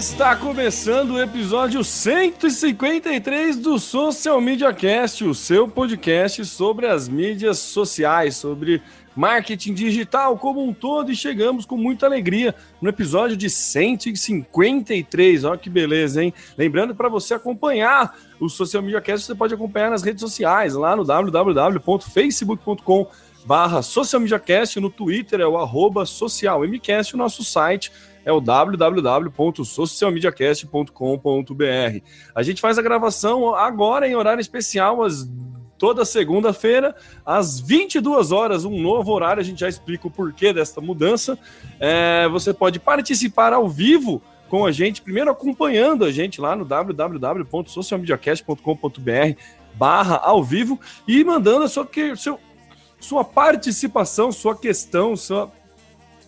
Está começando o episódio 153 do Social Media Cast, o seu podcast sobre as mídias sociais, sobre marketing digital como um todo e chegamos com muita alegria no episódio de 153. Olha que beleza, hein? Lembrando para você acompanhar o Social Media Cast, você pode acompanhar nas redes sociais, lá no www.facebook.com barra Social Media Cast, no Twitter é o arroba socialmcast, o nosso site é o www.socialmediacast.com.br. A gente faz a gravação agora em horário especial, às toda segunda-feira, às 22 horas, um novo horário. A gente já explica o porquê desta mudança. É, você pode participar ao vivo com a gente, primeiro acompanhando a gente lá no www.socialmediacast.com.br barra ao vivo e mandando a sua, que, seu, sua participação, sua questão, sua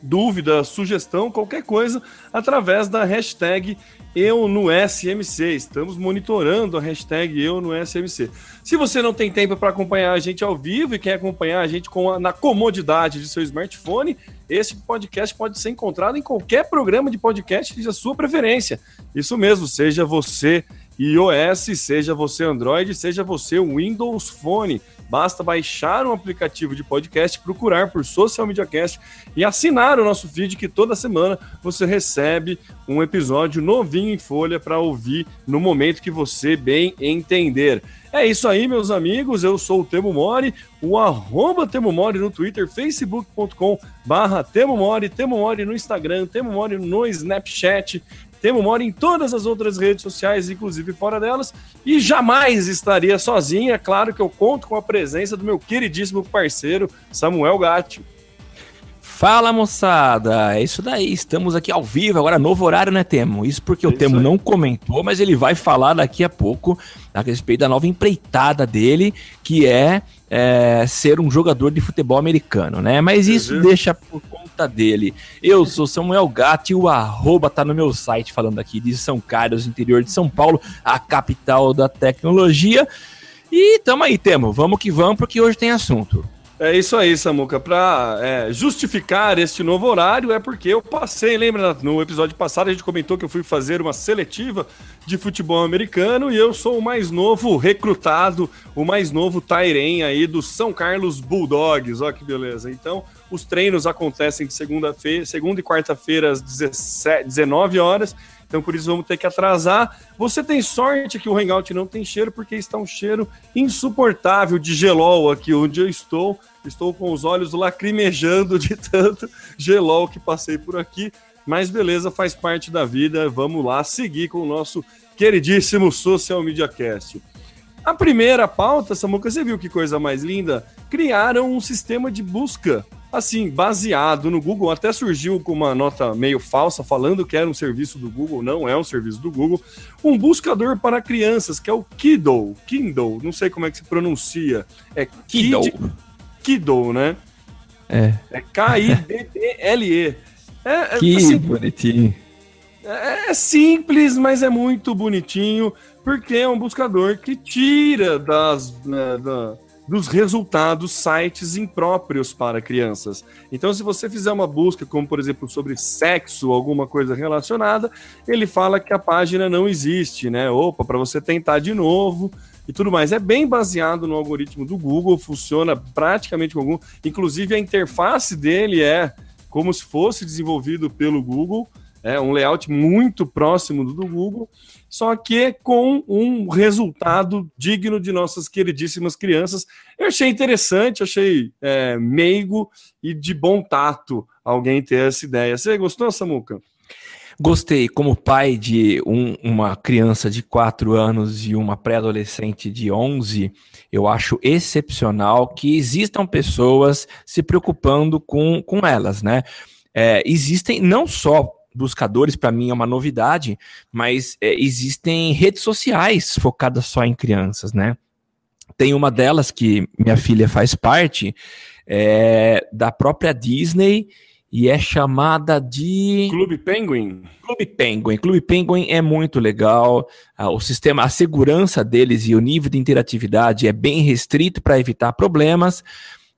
dúvida, sugestão, qualquer coisa, através da hashtag eu no SMC. Estamos monitorando a hashtag eu no SMC. Se você não tem tempo para acompanhar a gente ao vivo e quer acompanhar a gente com a, na comodidade de seu smartphone, esse podcast pode ser encontrado em qualquer programa de podcast de sua preferência. Isso mesmo, seja você iOS, seja você Android, seja você Windows Phone. Basta baixar um aplicativo de podcast, procurar por Social Media Cast e assinar o nosso feed que toda semana você recebe um episódio novinho em folha para ouvir no momento que você bem entender. É isso aí, meus amigos. Eu sou o Temo Mori, o arroba Temo Mori no Twitter, facebook.com barra Temo Mori, Temo Mori no Instagram, Temo Mori no Snapchat, Temo mora em todas as outras redes sociais, inclusive fora delas, e jamais estaria sozinho. É claro que eu conto com a presença do meu queridíssimo parceiro, Samuel Gatti. Fala moçada, é isso daí, estamos aqui ao vivo, agora novo horário, né, Temo? Isso porque o Temo não comentou, mas ele vai falar daqui a pouco a respeito da nova empreitada dele, que é, é ser um jogador de futebol americano, né? Mas isso uhum. deixa por conta dele. Eu sou Samuel Gatti, o arroba tá no meu site falando aqui de São Carlos, interior de São Paulo, a capital da tecnologia. E tamo aí, Temo, vamos que vamos, porque hoje tem assunto. É isso aí, Samuca. Para é, justificar este novo horário, é porque eu passei, lembra? No episódio passado a gente comentou que eu fui fazer uma seletiva de futebol americano e eu sou o mais novo recrutado, o mais novo Tairen aí do São Carlos Bulldogs. Olha que beleza. Então, os treinos acontecem de segunda-feira, segunda e quarta-feira às 17, 19 horas. Então, por isso, vamos ter que atrasar. Você tem sorte que o Hangout não tem cheiro, porque está um cheiro insuportável de gelol aqui onde eu estou. Estou com os olhos lacrimejando de tanto gelol que passei por aqui. Mas beleza, faz parte da vida. Vamos lá seguir com o nosso queridíssimo Social Media Cast. A primeira pauta, Samuca, você viu que coisa mais linda? Criaram um sistema de busca, assim, baseado no Google. Até surgiu com uma nota meio falsa, falando que era um serviço do Google, não é um serviço do Google. Um buscador para crianças, que é o Kindle. Kindle, não sei como é que se pronuncia. É Kindle. Kid... Kiddo, né? É. É K-I-D-D-L-E. É, é, que assim, bonitinho. É, é simples, mas é muito bonitinho, porque é um buscador que tira das, né, da, dos resultados sites impróprios para crianças. Então, se você fizer uma busca, como por exemplo sobre sexo, alguma coisa relacionada, ele fala que a página não existe, né? Opa, para você tentar de novo e tudo mais. É bem baseado no algoritmo do Google, funciona praticamente com Google. Inclusive, a interface dele é como se fosse desenvolvido pelo Google. É um layout muito próximo do, do Google, só que com um resultado digno de nossas queridíssimas crianças. Eu achei interessante, achei é, meigo e de bom tato alguém ter essa ideia. Você gostou, Samuca? Gostei, como pai de um, uma criança de 4 anos e uma pré-adolescente de 11, eu acho excepcional que existam pessoas se preocupando com, com elas, né? É, existem não só buscadores, para mim é uma novidade, mas é, existem redes sociais focadas só em crianças, né? Tem uma delas que minha filha faz parte, é, da própria Disney, e é chamada de Clube Penguin. Clube Penguin. Clube Penguin é muito legal. Ah, o sistema, a segurança deles e o nível de interatividade é bem restrito para evitar problemas.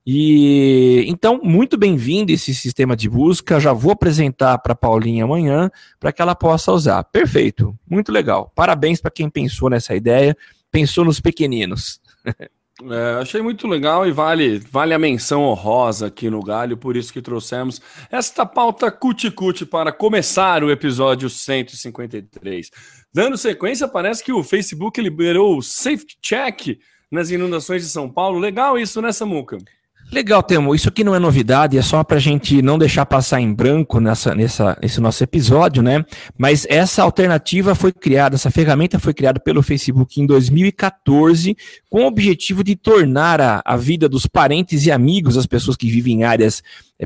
E então, muito bem-vindo esse sistema de busca. Já vou apresentar para Paulinha amanhã para que ela possa usar. Perfeito, muito legal. Parabéns para quem pensou nessa ideia, pensou nos pequeninos. É, achei muito legal e vale, vale a menção honrosa aqui no Galho, por isso que trouxemos esta pauta cuticute para começar o episódio 153. Dando sequência, parece que o Facebook liberou o Safety Check nas inundações de São Paulo. Legal isso, né, Samuca? Legal, Temo. Isso aqui não é novidade, é só para a gente não deixar passar em branco nessa, nessa, nesse nosso episódio, né? Mas essa alternativa foi criada, essa ferramenta foi criada pelo Facebook em 2014, com o objetivo de tornar a, a vida dos parentes e amigos das pessoas que vivem em áreas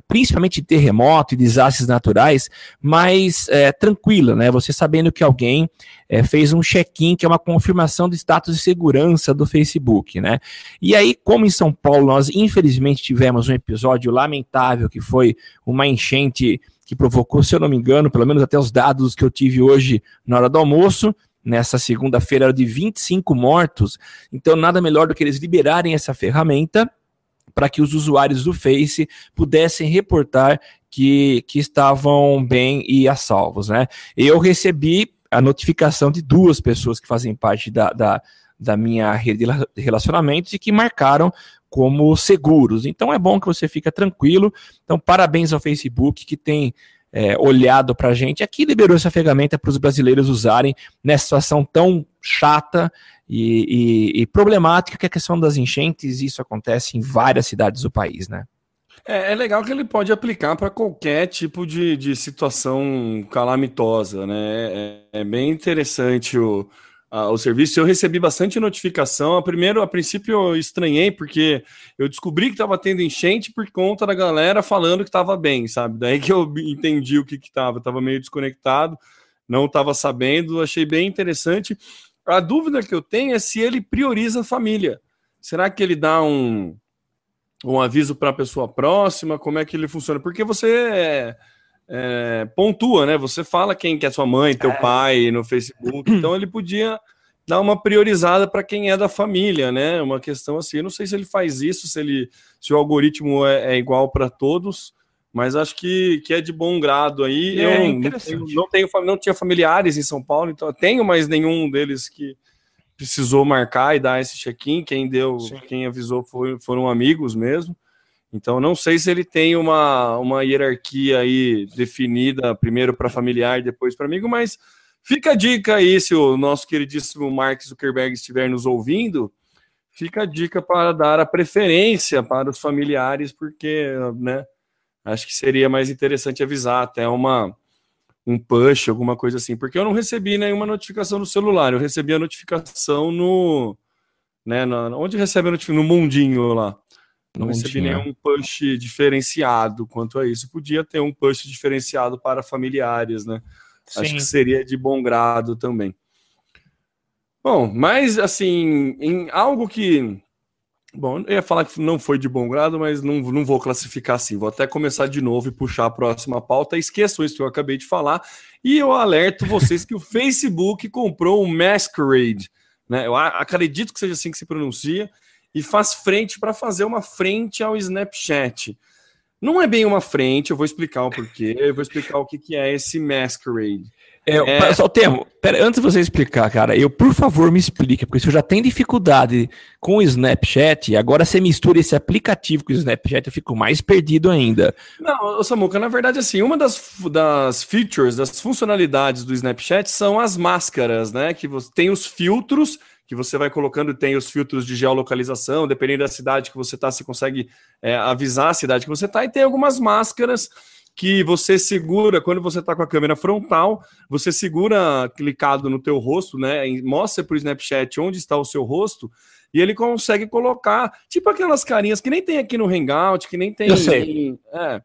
principalmente terremoto e desastres naturais, mais é, tranquila, né? Você sabendo que alguém é, fez um check-in, que é uma confirmação do status de segurança do Facebook, né? E aí, como em São Paulo nós infelizmente tivemos um episódio lamentável que foi uma enchente que provocou, se eu não me engano, pelo menos até os dados que eu tive hoje na hora do almoço, nessa segunda-feira era de 25 mortos, então nada melhor do que eles liberarem essa ferramenta para que os usuários do Face pudessem reportar que, que estavam bem e a salvos, né? Eu recebi a notificação de duas pessoas que fazem parte da, da, da minha rede de relacionamentos e que marcaram como seguros. Então é bom que você fica tranquilo. Então, parabéns ao Facebook que tem é, olhado para a gente. Aqui liberou essa ferramenta para os brasileiros usarem nessa situação tão chata e, e, e, problemática que é a questão das enchentes. Isso acontece em várias cidades do país, né? É, é legal que ele pode aplicar para qualquer tipo de, de situação calamitosa, né? É, é bem interessante o, o serviço. Eu recebi bastante notificação. A primeiro, a princípio, eu estranhei, porque eu descobri que estava tendo enchente por conta da galera falando que estava bem, sabe? Daí que eu entendi o que estava. Estava meio desconectado, não estava sabendo. Achei bem interessante. A dúvida que eu tenho é se ele prioriza a família. Será que ele dá um, um aviso para a pessoa próxima? Como é que ele funciona? Porque você. É, é, pontua, né? Você fala quem que é sua mãe, teu é. pai no Facebook, então ele podia dar uma priorizada para quem é da família, né? Uma questão assim. Eu não sei se ele faz isso, se ele, se o algoritmo é, é igual para todos, mas acho que, que é de bom grado aí. É, eu não tenho, não, tenho, não tinha familiares em São Paulo, então eu tenho, mas nenhum deles que precisou marcar e dar esse check-in. Quem deu, Sim. quem avisou foi, foram amigos mesmo. Então, não sei se ele tem uma, uma hierarquia aí definida, primeiro para familiar, depois para amigo, mas fica a dica aí, se o nosso queridíssimo Mark Zuckerberg estiver nos ouvindo, fica a dica para dar a preferência para os familiares, porque, né, acho que seria mais interessante avisar até uma um push, alguma coisa assim, porque eu não recebi nenhuma notificação no celular, eu recebi a notificação no, né, na, onde recebe a notificação? No mundinho lá. Não, não recebi tinha. nenhum push diferenciado quanto a isso. Podia ter um push diferenciado para familiares, né? Sim. Acho que seria de bom grado também. Bom, mas assim, em algo que. Bom, eu ia falar que não foi de bom grado, mas não, não vou classificar assim. Vou até começar de novo e puxar a próxima pauta. Esqueçam isso que eu acabei de falar. E eu alerto vocês que o Facebook comprou o Masquerade. Né? Eu acredito que seja assim que se pronuncia e faz frente para fazer uma frente ao Snapchat. Não é bem uma frente, eu vou explicar o porquê, eu vou explicar o que, que é esse Masquerade. É, é... Só o termo, pera, antes de você explicar, cara, eu por favor me explique, porque se eu já tenho dificuldade com o Snapchat, agora você mistura esse aplicativo com o Snapchat, eu fico mais perdido ainda. Não, Samuca, na verdade, assim, uma das, das features, das funcionalidades do Snapchat são as máscaras, né? Que você tem os filtros que você vai colocando, tem os filtros de geolocalização, dependendo da cidade que você está, você consegue é, avisar a cidade que você está, e tem algumas máscaras que você segura, quando você está com a câmera frontal, você segura clicado no teu rosto, né? Mostra para o Snapchat onde está o seu rosto, e ele consegue colocar, tipo aquelas carinhas que nem tem aqui no Hangout, que nem tem. Eu sei. É,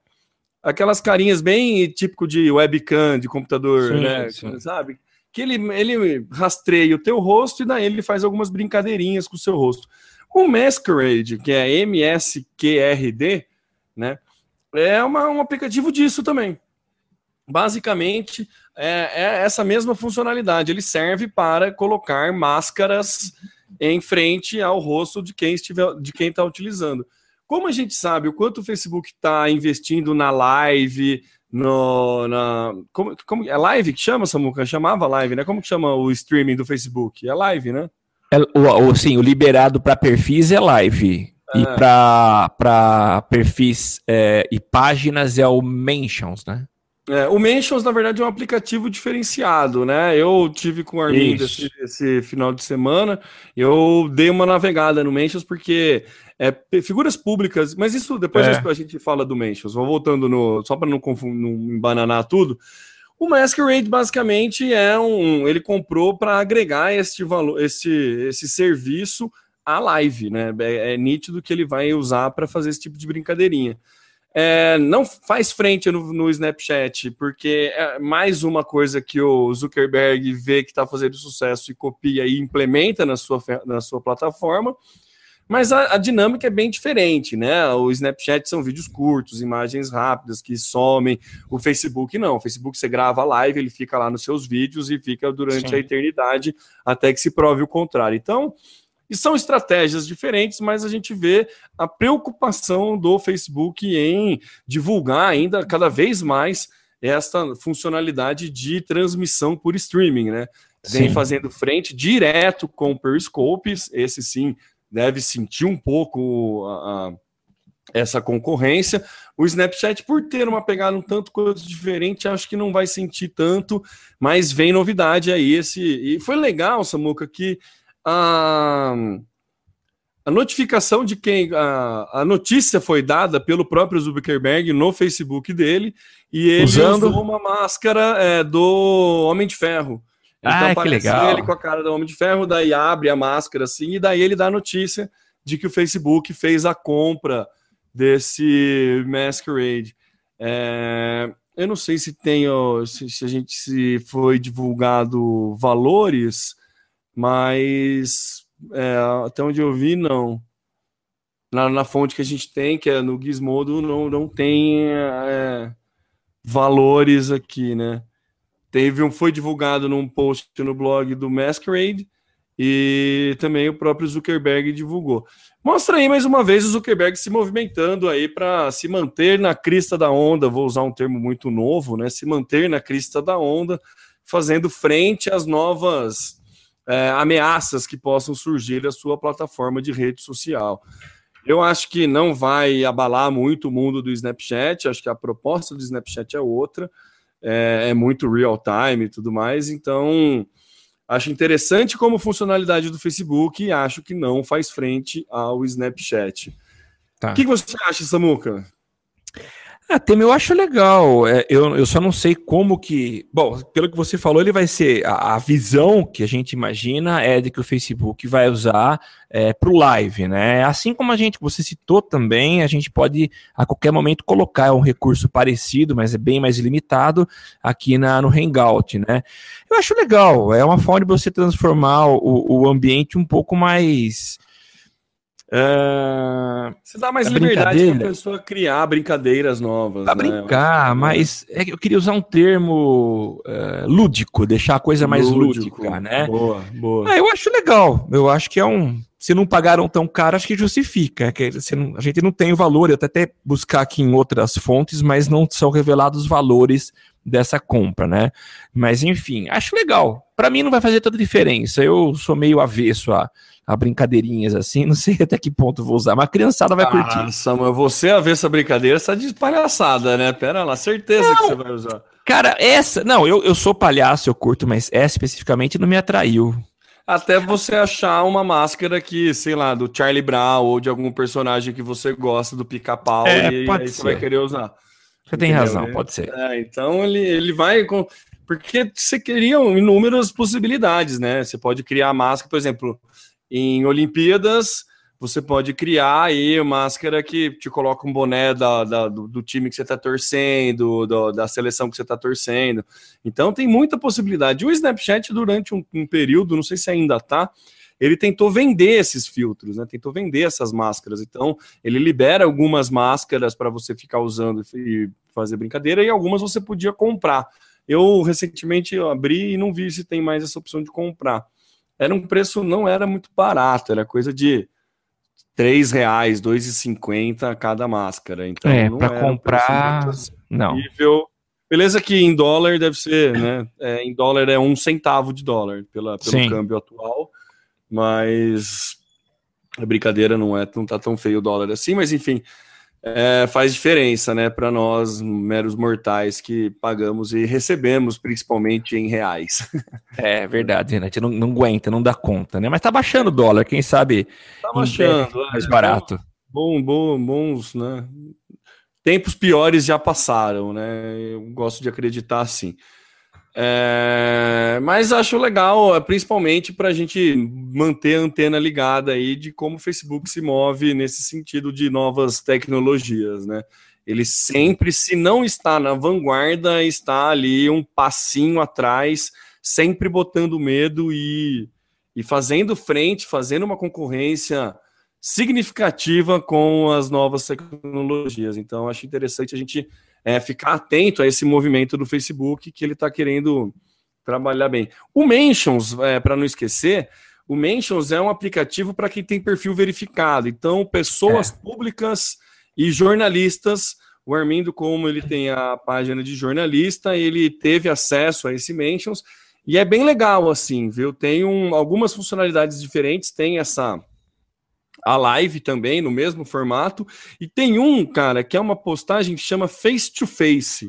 aquelas carinhas bem típico de webcam, de computador, sim, né? Sim. Sabe? Que ele, ele rastreia o teu rosto e daí ele faz algumas brincadeirinhas com o seu rosto. O Masquerade, que é M-S-Q-R-D, né, é uma, um aplicativo disso também. Basicamente, é, é essa mesma funcionalidade. Ele serve para colocar máscaras em frente ao rosto de quem estiver, de quem está utilizando. Como a gente sabe o quanto o Facebook está investindo na live, no, na. Como, como, é live que chama, Samuca? Chamava live, né? Como que chama o streaming do Facebook? É live, né? É, o, o, sim, o liberado para perfis é live. É. E para perfis é, e páginas é o Mentions, né? É, o Mentions, na verdade, é um aplicativo diferenciado, né? Eu tive com o Armindo esse, esse, final de semana, eu dei uma navegada no Mentions porque é, figuras públicas, mas isso depois é. a gente fala do Mentions. Vou voltando no. Só para não, não embananar tudo. O Masquerade basicamente é um. Ele comprou para agregar este valor, esse, esse serviço à live, né? É, é nítido que ele vai usar para fazer esse tipo de brincadeirinha. É, não faz frente no, no, Snapchat, porque é mais uma coisa que o Zuckerberg vê que está fazendo sucesso e copia e implementa na sua, na sua plataforma. Mas a, a, dinâmica é bem diferente, né? O Snapchat são vídeos curtos, imagens rápidas que somem. O Facebook não. O Facebook você grava a live, ele fica lá nos seus vídeos e fica durante Sim. a eternidade até que se prove o contrário. Então, e são estratégias diferentes, mas a gente vê a preocupação do Facebook em divulgar ainda cada vez mais esta funcionalidade de transmissão por streaming, né? Vem sim. fazendo frente direto com o Periscope, esse sim deve sentir um pouco a, a, essa concorrência. O Snapchat, por ter uma pegada um tanto quanto diferente, acho que não vai sentir tanto, mas vem novidade aí. Esse, e foi legal, Samuca, que a, a notificação de quem. A, a notícia foi dada pelo próprio Zuckerberg no Facebook dele, e ele Usando... usou uma máscara é, do Homem de Ferro. Então ah, que legal. ele com a cara do Homem de Ferro, daí abre a máscara assim, e daí ele dá a notícia de que o Facebook fez a compra desse Masquerade. É, eu não sei se tem, se, se, a gente se foi divulgado valores, mas é, até onde eu vi, não. Na, na, fonte que a gente tem, que é no Gizmodo, não, não tem é, valores aqui, né? Teve um, foi divulgado num post no blog do Masquerade e também o próprio Zuckerberg divulgou. Mostra aí mais uma vez o Zuckerberg se movimentando aí para se manter na crista da onda, vou usar um termo muito novo, né? Se manter na crista da onda, fazendo frente às novas é, ameaças que possam surgir à sua plataforma de rede social. Eu acho que não vai abalar muito o mundo do Snapchat, acho que a proposta do Snapchat é outra é, é muito real time e tudo mais. Então, acho interessante como funcionalidade do Facebook e acho que não faz frente ao Snapchat. Tá. O que você acha, Samuca? Ah, Temer, eu acho legal. É, eu, eu só não sei como que. Bom, pelo que você falou, ele vai ser. A, a visão que a gente imagina é de que o Facebook vai usar é, para o live, né? Assim como a gente, você citou também, a gente pode a qualquer momento colocar um recurso parecido, mas é bem mais limitado, aqui na, no Hangout, né? Eu acho legal. É uma forma de você transformar o, o ambiente um pouco mais é... Você dá mais liberdade para a pessoa criar brincadeiras novas. Para né? brincar, mas é eu queria usar um termo uh, lúdico, deixar a coisa mais lúdico, lúdica, né? Boa, boa. Ah, eu acho legal. Eu acho que é um. se não pagaram tão caro, acho que justifica. Que não, a gente não tem o valor, eu até, até buscar aqui em outras fontes, mas não são revelados os valores dessa compra, né? Mas enfim, acho legal. Para mim não vai fazer tanta diferença. Eu sou meio avesso a, a brincadeirinhas assim, não sei até que ponto vou usar, mas a criançada vai ah, curtir. Samuel, você avesso a brincadeira, você tá de palhaçada, né? Pera lá, certeza não, que você vai usar. Cara, essa, não, eu, eu sou palhaço, eu curto, mas essa especificamente não me atraiu. Até você achar uma máscara que, sei lá, do Charlie Brown ou de algum personagem que você gosta do pica-pau é, e aí ser. você vai querer usar. Você tem razão, pode ser. É, então ele, ele vai com. Porque você cria inúmeras possibilidades, né? Você pode criar máscara, por exemplo, em Olimpíadas, você pode criar aí máscara que te coloca um boné da, da do, do, time que você está torcendo, do, da seleção que você está torcendo. Então tem muita possibilidade. O Snapchat, durante um, um, período, não sei se ainda tá, ele tentou vender esses filtros, né? Tentou vender essas máscaras. Então, ele libera algumas máscaras para você ficar usando e fazer brincadeira, e algumas você podia comprar. Eu recentemente abri e não vi se tem mais essa opção de comprar. Era um preço, não era muito barato, era coisa de 3 reais, 2,50 cada máscara. Então, é, para comprar, não. Beleza que em dólar deve ser, né? É, em dólar é um centavo de dólar pela, pelo Sim. câmbio atual, mas a brincadeira não é, não tá tão feio o dólar assim, mas enfim, é, faz diferença, né, para nós, meros mortais que pagamos e recebemos, principalmente em reais. É verdade, né? A gente não, não aguenta, não dá conta, né? Mas tá baixando o dólar, quem sabe tá baixando, é, mais barato. Bom, bom, bons, né? Tempos piores já passaram, né? Eu gosto de acreditar assim. É, mas acho legal, é, principalmente para a gente manter a antena ligada aí de como o Facebook se move nesse sentido de novas tecnologias, né? Ele sempre, se não está na vanguarda, está ali um passinho atrás, sempre botando medo e, e fazendo frente, fazendo uma concorrência significativa com as novas tecnologias. Então, acho interessante a gente é, ficar atento a esse movimento do Facebook que ele está querendo trabalhar bem. O Mentions, é, para não esquecer, o Mentions é um aplicativo para quem tem perfil verificado. Então, pessoas é. públicas e jornalistas. O Armindo, como ele tem a página de jornalista, ele teve acesso a esse Mentions. E é bem legal, assim, viu? Tem um, algumas funcionalidades diferentes, tem essa a live também, no mesmo formato. E tem um, cara, que é uma postagem que chama Face to Face,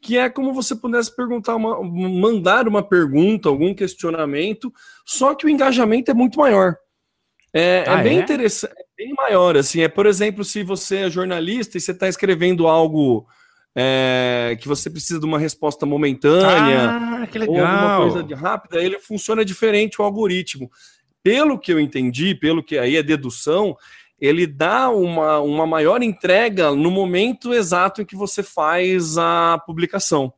que é como você pudesse perguntar, uma, mandar uma pergunta, algum questionamento, só que o engajamento é muito maior. É, é ah, é bem é? interessante, é bem maior, assim, é, por exemplo, se você é jornalista e você está escrevendo algo é, que você precisa de uma resposta momentânea ah, ou alguma coisa rápida, ele funciona diferente o algoritmo pelo que eu entendi, pelo que aí é dedução, ele dá uma, uma maior entrega no momento exato em que você faz a publicação.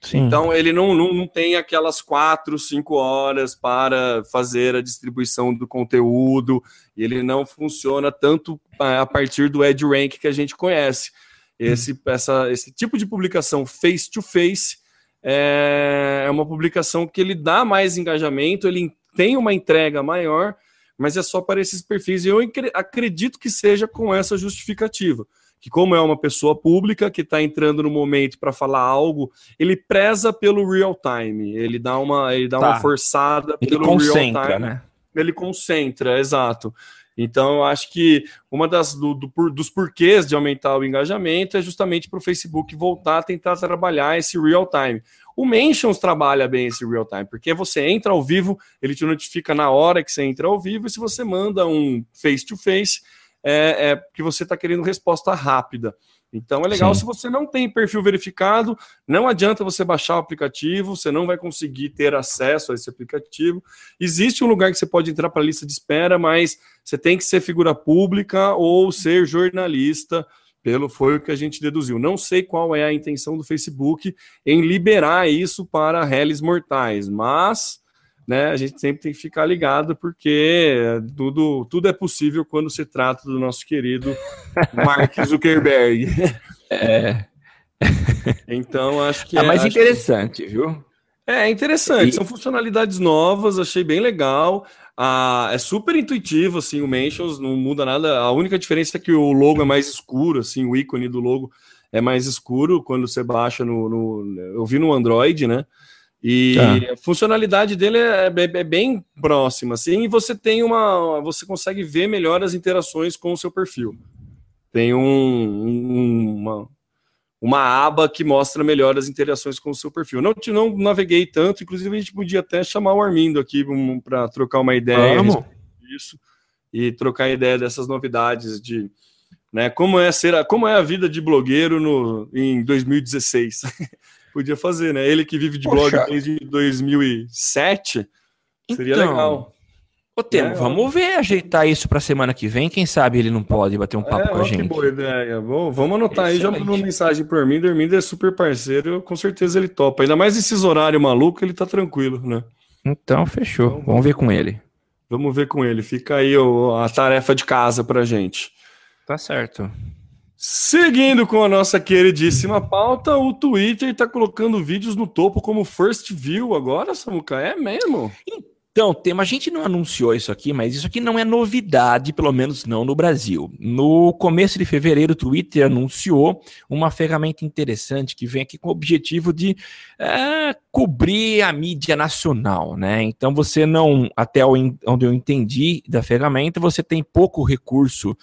Sim. Então ele não, não, não, tem aquelas quatro, cinco horas para fazer a distribuição do conteúdo, ele não funciona tanto a partir do EdRank que a gente conhece. Esse, hum. essa, esse tipo de publicação face-to-face -face é, é uma publicação que ele dá mais engajamento, ele tem uma entrega maior, mas é só para esses perfis. E eu acredito que seja com essa justificativa. Que, como é uma pessoa pública que está entrando no momento para falar algo, ele preza pelo real time. Ele dá uma, ele dá tá. uma forçada ele pelo real time. Né? Ele concentra, exato. Então, eu acho que uma das do, do, dos porquês de aumentar o engajamento é justamente para o Facebook voltar a tentar trabalhar esse real time. O Mentions trabalha bem esse real time, porque você entra ao vivo, ele te notifica na hora que você entra ao vivo, e se você manda um face-to-face, é, é que você está querendo resposta rápida. Então é legal Sim. se você não tem perfil verificado, não adianta você baixar o aplicativo, você não vai conseguir ter acesso a esse aplicativo. Existe um lugar que você pode entrar para a lista de espera, mas você tem que ser figura pública ou ser jornalista pelo foi o que a gente deduziu. Não sei qual é a intenção do Facebook em liberar isso para réis mortais, mas né, a gente sempre tem que ficar ligado porque tudo, tudo é possível quando se trata do nosso querido Mark Zuckerberg. É. Então acho que é mais interessante, que... viu? É interessante, e... são funcionalidades novas, achei bem legal. Ah, é super intuitivo, assim, o Mentions não muda nada. A única diferença é que o logo é mais escuro, assim, o ícone do logo é mais escuro quando você baixa no. no eu vi no Android, né? E tá. a funcionalidade dele é, é, é, bem próxima, assim, e você tem uma. Você consegue ver melhor as interações com o seu perfil. Tem um, um, uma, uma aba que mostra melhor as interações com o seu perfil. Não, não naveguei tanto, inclusive a gente podia até chamar o Armindo aqui para trocar uma ideia disso e trocar ideia dessas novidades de né, como é ser a, como é a vida de blogueiro no, em 2016. podia fazer, né? Ele que vive de Poxa. blog desde 2007, seria então, legal. Ô, Temo, é, vamos ver, ajeitar isso para semana que vem. Quem sabe ele não pode bater um papo é, com a gente. Que boa ideia. Bom, vamos anotar Excelente. aí, já mandou mensagem por mim. Dormindo é super parceiro, com certeza ele topa. Ainda mais esses horários malucos, ele tá tranquilo, né? Então, fechou. Então, vamos ver com ele. Vamos ver com ele. Fica aí ó, a tarefa de casa pra gente. Tá certo. Seguindo com a nossa queridíssima pauta, o Twitter tá colocando vídeos no topo como first view agora, Samuca? É mesmo? Então, então, tema, a gente não anunciou isso aqui, mas isso aqui não é novidade, pelo menos não no Brasil. No começo de fevereiro, o Twitter anunciou uma ferramenta interessante que vem aqui com o objetivo de é, cobrir a mídia nacional, né? Então você não, até onde eu entendi da ferramenta, você tem pouco recurso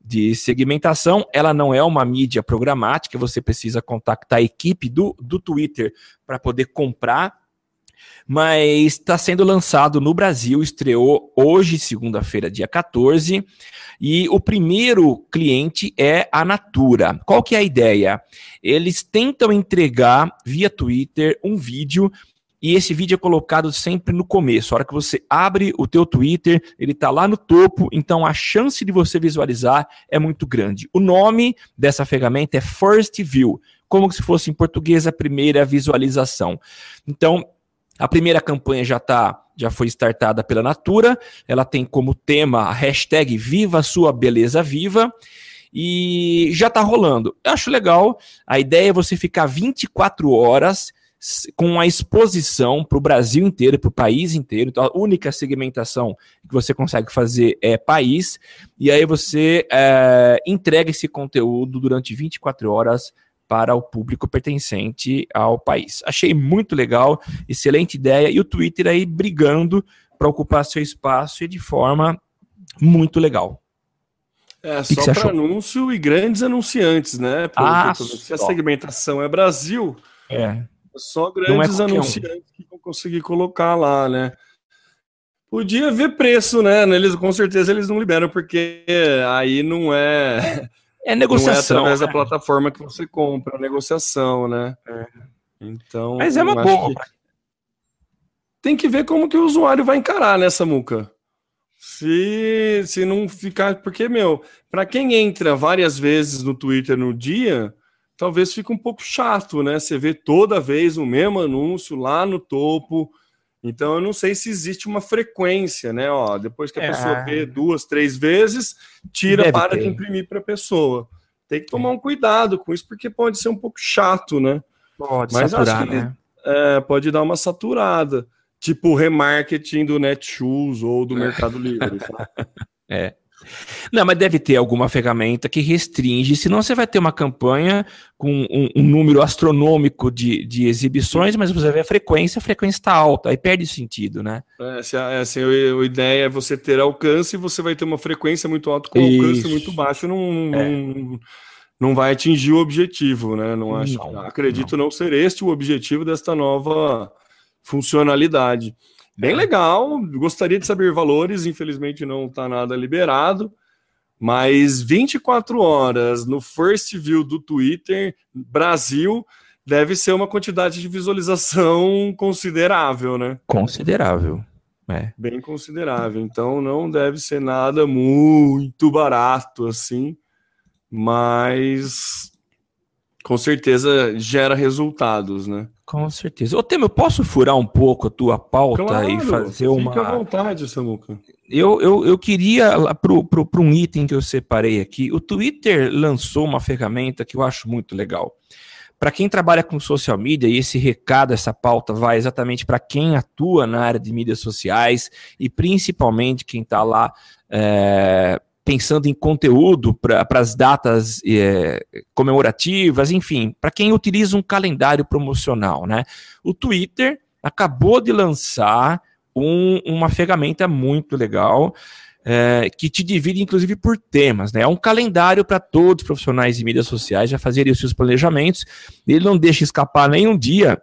de segmentação, ela não é uma mídia programática, você precisa contactar a equipe do, do Twitter para poder comprar mas está sendo lançado no Brasil, estreou hoje, segunda-feira, dia 14, e o primeiro cliente é a Natura. Qual que é a ideia? Eles tentam entregar via Twitter um vídeo e esse vídeo é colocado sempre no começo. A hora que você abre o teu Twitter, ele está lá no topo, então a chance de você visualizar é muito grande. O nome dessa ferramenta é First View, como se fosse em português a primeira visualização. Então, a primeira campanha já tá, já foi startada pela Natura. Ela tem como tema a hashtag Viva Sua Beleza Viva. E já está rolando. Eu acho legal. A ideia é você ficar 24 horas com a exposição para o Brasil inteiro, para o país inteiro. Então, a única segmentação que você consegue fazer é país. E aí você é, entrega esse conteúdo durante 24 horas para o público pertencente ao país. Achei muito legal, excelente ideia, e o Twitter aí brigando para ocupar seu espaço e de forma muito legal. É, que só para anúncio e grandes anunciantes, né? Pelo ah, se a segmentação é Brasil, é, é só grandes é anunciantes um. que vão conseguir colocar lá, né? Podia ver preço, né? Eles, com certeza eles não liberam, porque aí não é é negociação. Não é através né? da plataforma que você compra, é negociação, né? É. Então. Mas é uma boa. Que... Tem que ver como que o usuário vai encarar nessa muca. Se, se não ficar. Porque, meu, para quem entra várias vezes no Twitter no dia, talvez fique um pouco chato, né? Você vê toda vez o mesmo anúncio lá no topo então eu não sei se existe uma frequência, né? Ó, depois que a é. pessoa vê duas, três vezes, tira, Deve para ter. de imprimir para a pessoa. Tem que tomar um cuidado com isso, porque pode ser um pouco chato, né? Pode Mas saturar, acho que né? é, pode dar uma saturada. Tipo o remarketing do Netshoes ou do Mercado Livre. Tá? é. Não, mas deve ter alguma ferramenta que restringe, senão você vai ter uma campanha com um, um número astronômico de, de, exibições, mas você vê a frequência, a frequência está alta, aí perde o sentido, né? É, se a, assim, a, ideia é você ter alcance, você vai ter uma frequência muito alta com Isso. alcance muito baixo, não, é. não, não vai atingir o objetivo, né? Não acho, não, acredito não. não ser este o objetivo desta nova funcionalidade. Bem é. legal, gostaria de saber valores, infelizmente não está nada liberado, mas 24 horas no first view do Twitter Brasil deve ser uma quantidade de visualização considerável, né? Considerável. É. Bem considerável. Então não deve ser nada muito barato assim, mas com certeza gera resultados, né? Com certeza. Ô, Temer, eu posso furar um pouco a tua pauta claro, e fazer uma. Fica à vontade, Samuca. Eu, eu, eu queria, para um item que eu separei aqui, o Twitter lançou uma ferramenta que eu acho muito legal. para quem trabalha com social media, e esse recado, essa pauta vai exatamente para quem atua na área de mídias sociais e principalmente quem está lá é, pensando em conteúdo para as datas é, comemorativas, enfim, para quem utiliza um calendário promocional, né? O Twitter acabou de lançar um, uma ferramenta muito legal é, que te divide, inclusive, por temas. Né? É um calendário para todos os profissionais de mídias sociais já fazerem os seus planejamentos. Ele não deixa escapar nenhum dia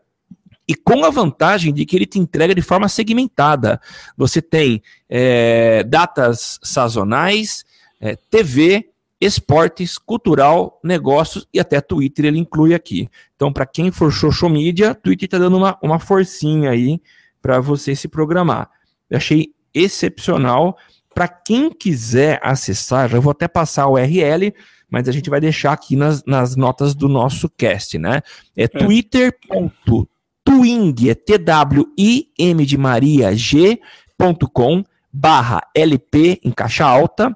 e com a vantagem de que ele te entrega de forma segmentada. Você tem é, datas sazonais, é, TV, esportes, cultural, negócios e até Twitter ele inclui aqui. Então, para quem for social media, Twitter está dando uma, uma forcinha aí para você se programar. Eu achei excepcional. Para quem quiser acessar, eu vou até passar o URL, mas a gente vai deixar aqui nas, nas notas do nosso cast, né? É, é. twitter.twing, é T-W-I-M de Maria G.com barra LP em caixa alta,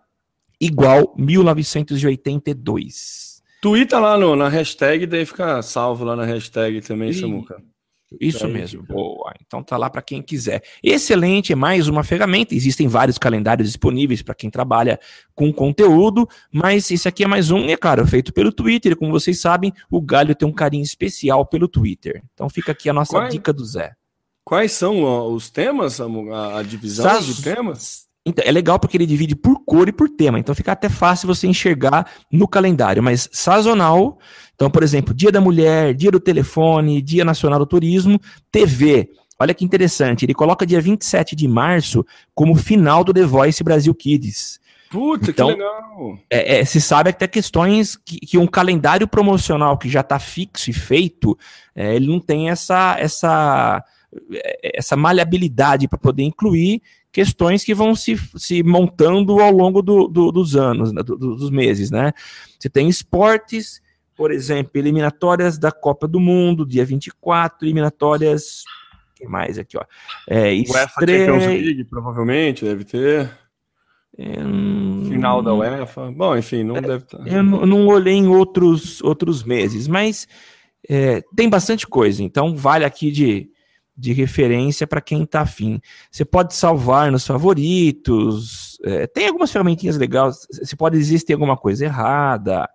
igual 1982. Twitter lá no, na hashtag, daí fica salvo lá na hashtag também, Samuca. Isso mesmo. Boa. Então tá lá para quem quiser. Excelente, é mais uma ferramenta. Existem vários calendários disponíveis para quem trabalha com conteúdo, mas esse aqui é mais um, é claro, feito pelo Twitter. Como vocês sabem, o Galho tem um carinho especial pelo Twitter. Então fica aqui a nossa Quais, dica do Zé. Quais são os temas, a, a divisão Saz... de temas? Então, é legal porque ele divide por cor e por tema, então fica até fácil você enxergar no calendário, mas sazonal então, por exemplo, Dia da Mulher, Dia do Telefone, Dia Nacional do Turismo, TV. Olha que interessante, ele coloca dia 27 de março como final do The Voice Brasil Kids. Puta, então, que legal! É, é, se sabe até questões que, que, um calendário promocional que já está fixo e feito, é, ele não tem essa, essa, essa maleabilidade para poder incluir questões que vão se, se montando ao longo do, do, dos anos, né, do, dos meses, né? Você tem esportes, por exemplo, eliminatórias da Copa do Mundo, dia 24, eliminatórias. O que mais aqui, ó? É. UEFA Champions League, provavelmente, deve ter. É, Final da UEFA. Bom, enfim, não é, deve estar. Eu não olhei em outros, outros meses, mas é, tem bastante coisa, então vale aqui de, de referência para quem está afim. Você pode salvar nos favoritos, é, tem algumas ferramentinhas legais, você pode existir alguma coisa errada,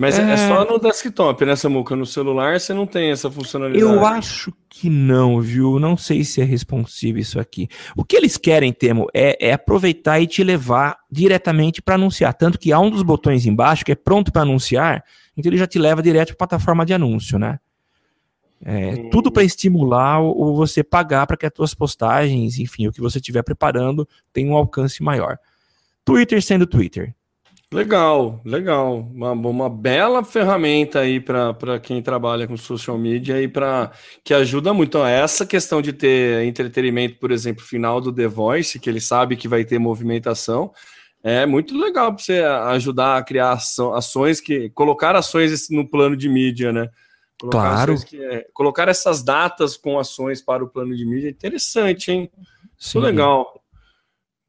mas é... é só no desktop, né, Samuca? No celular você não tem essa funcionalidade. Eu acho que não, viu? Não sei se é responsivo isso aqui. O que eles querem, Temo, é, é aproveitar e te levar diretamente para anunciar. Tanto que há um dos botões embaixo que é pronto para anunciar, então ele já te leva direto para a plataforma de anúncio, né? É. Tudo para estimular ou você pagar para que as suas postagens, enfim, o que você estiver preparando, tenha um alcance maior. Twitter sendo Twitter. Legal, legal. Uma, uma bela ferramenta aí para quem trabalha com social media e para que ajuda muito. Então, essa questão de ter entretenimento, por exemplo, final do The Voice, que ele sabe que vai ter movimentação, é muito legal para você ajudar a criar ações que. colocar ações no plano de mídia, né? Colocar claro. É, colocar essas datas com ações para o plano de mídia é interessante, hein? Sim. Muito legal.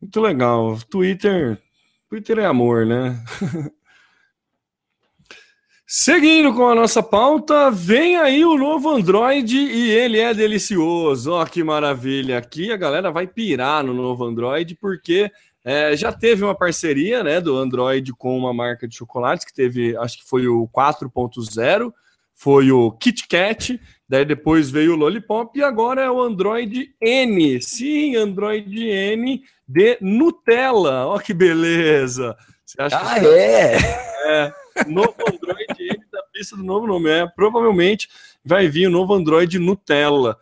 Muito legal. Twitter Twitter é amor, né? Seguindo com a nossa pauta, vem aí o novo Android e ele é delicioso. Ó, oh, que maravilha! Aqui a galera vai pirar no novo Android porque é, já teve uma parceria né, do Android com uma marca de chocolates que teve, acho que foi o 4.0, foi o Kit Kat, daí depois veio o Lollipop e agora é o Android N. Sim, Android N de Nutella. Ó que beleza! Você acha ah, que... é? É, novo Android N da pista do novo nome. É, provavelmente vai vir o novo Android Nutella.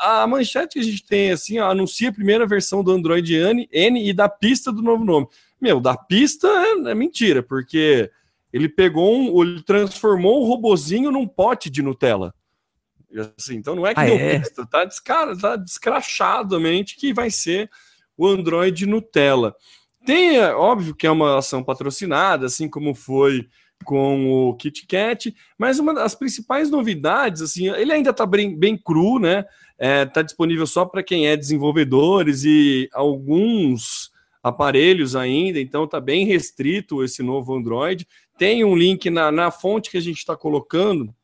A, a, manchete que a gente tem assim, ó, anuncia a primeira versão do Android N, N e da pista do novo nome. Meu, da pista é, é mentira, porque ele pegou um, ele transformou o robozinho num pote de Nutella. Assim, então não é que ah, deu é? pista, tá, descara, tá descrachadamente que vai ser o Android Nutella. Tem, é, óbvio que é uma ação patrocinada, assim como foi com o KitKat, mas uma das principais novidades, assim, ele ainda está bem, bem cru, né? Está é, tá disponível só para quem é desenvolvedores e alguns aparelhos ainda, então está bem restrito esse novo Android. Tem um link na, na fonte que a gente está colocando,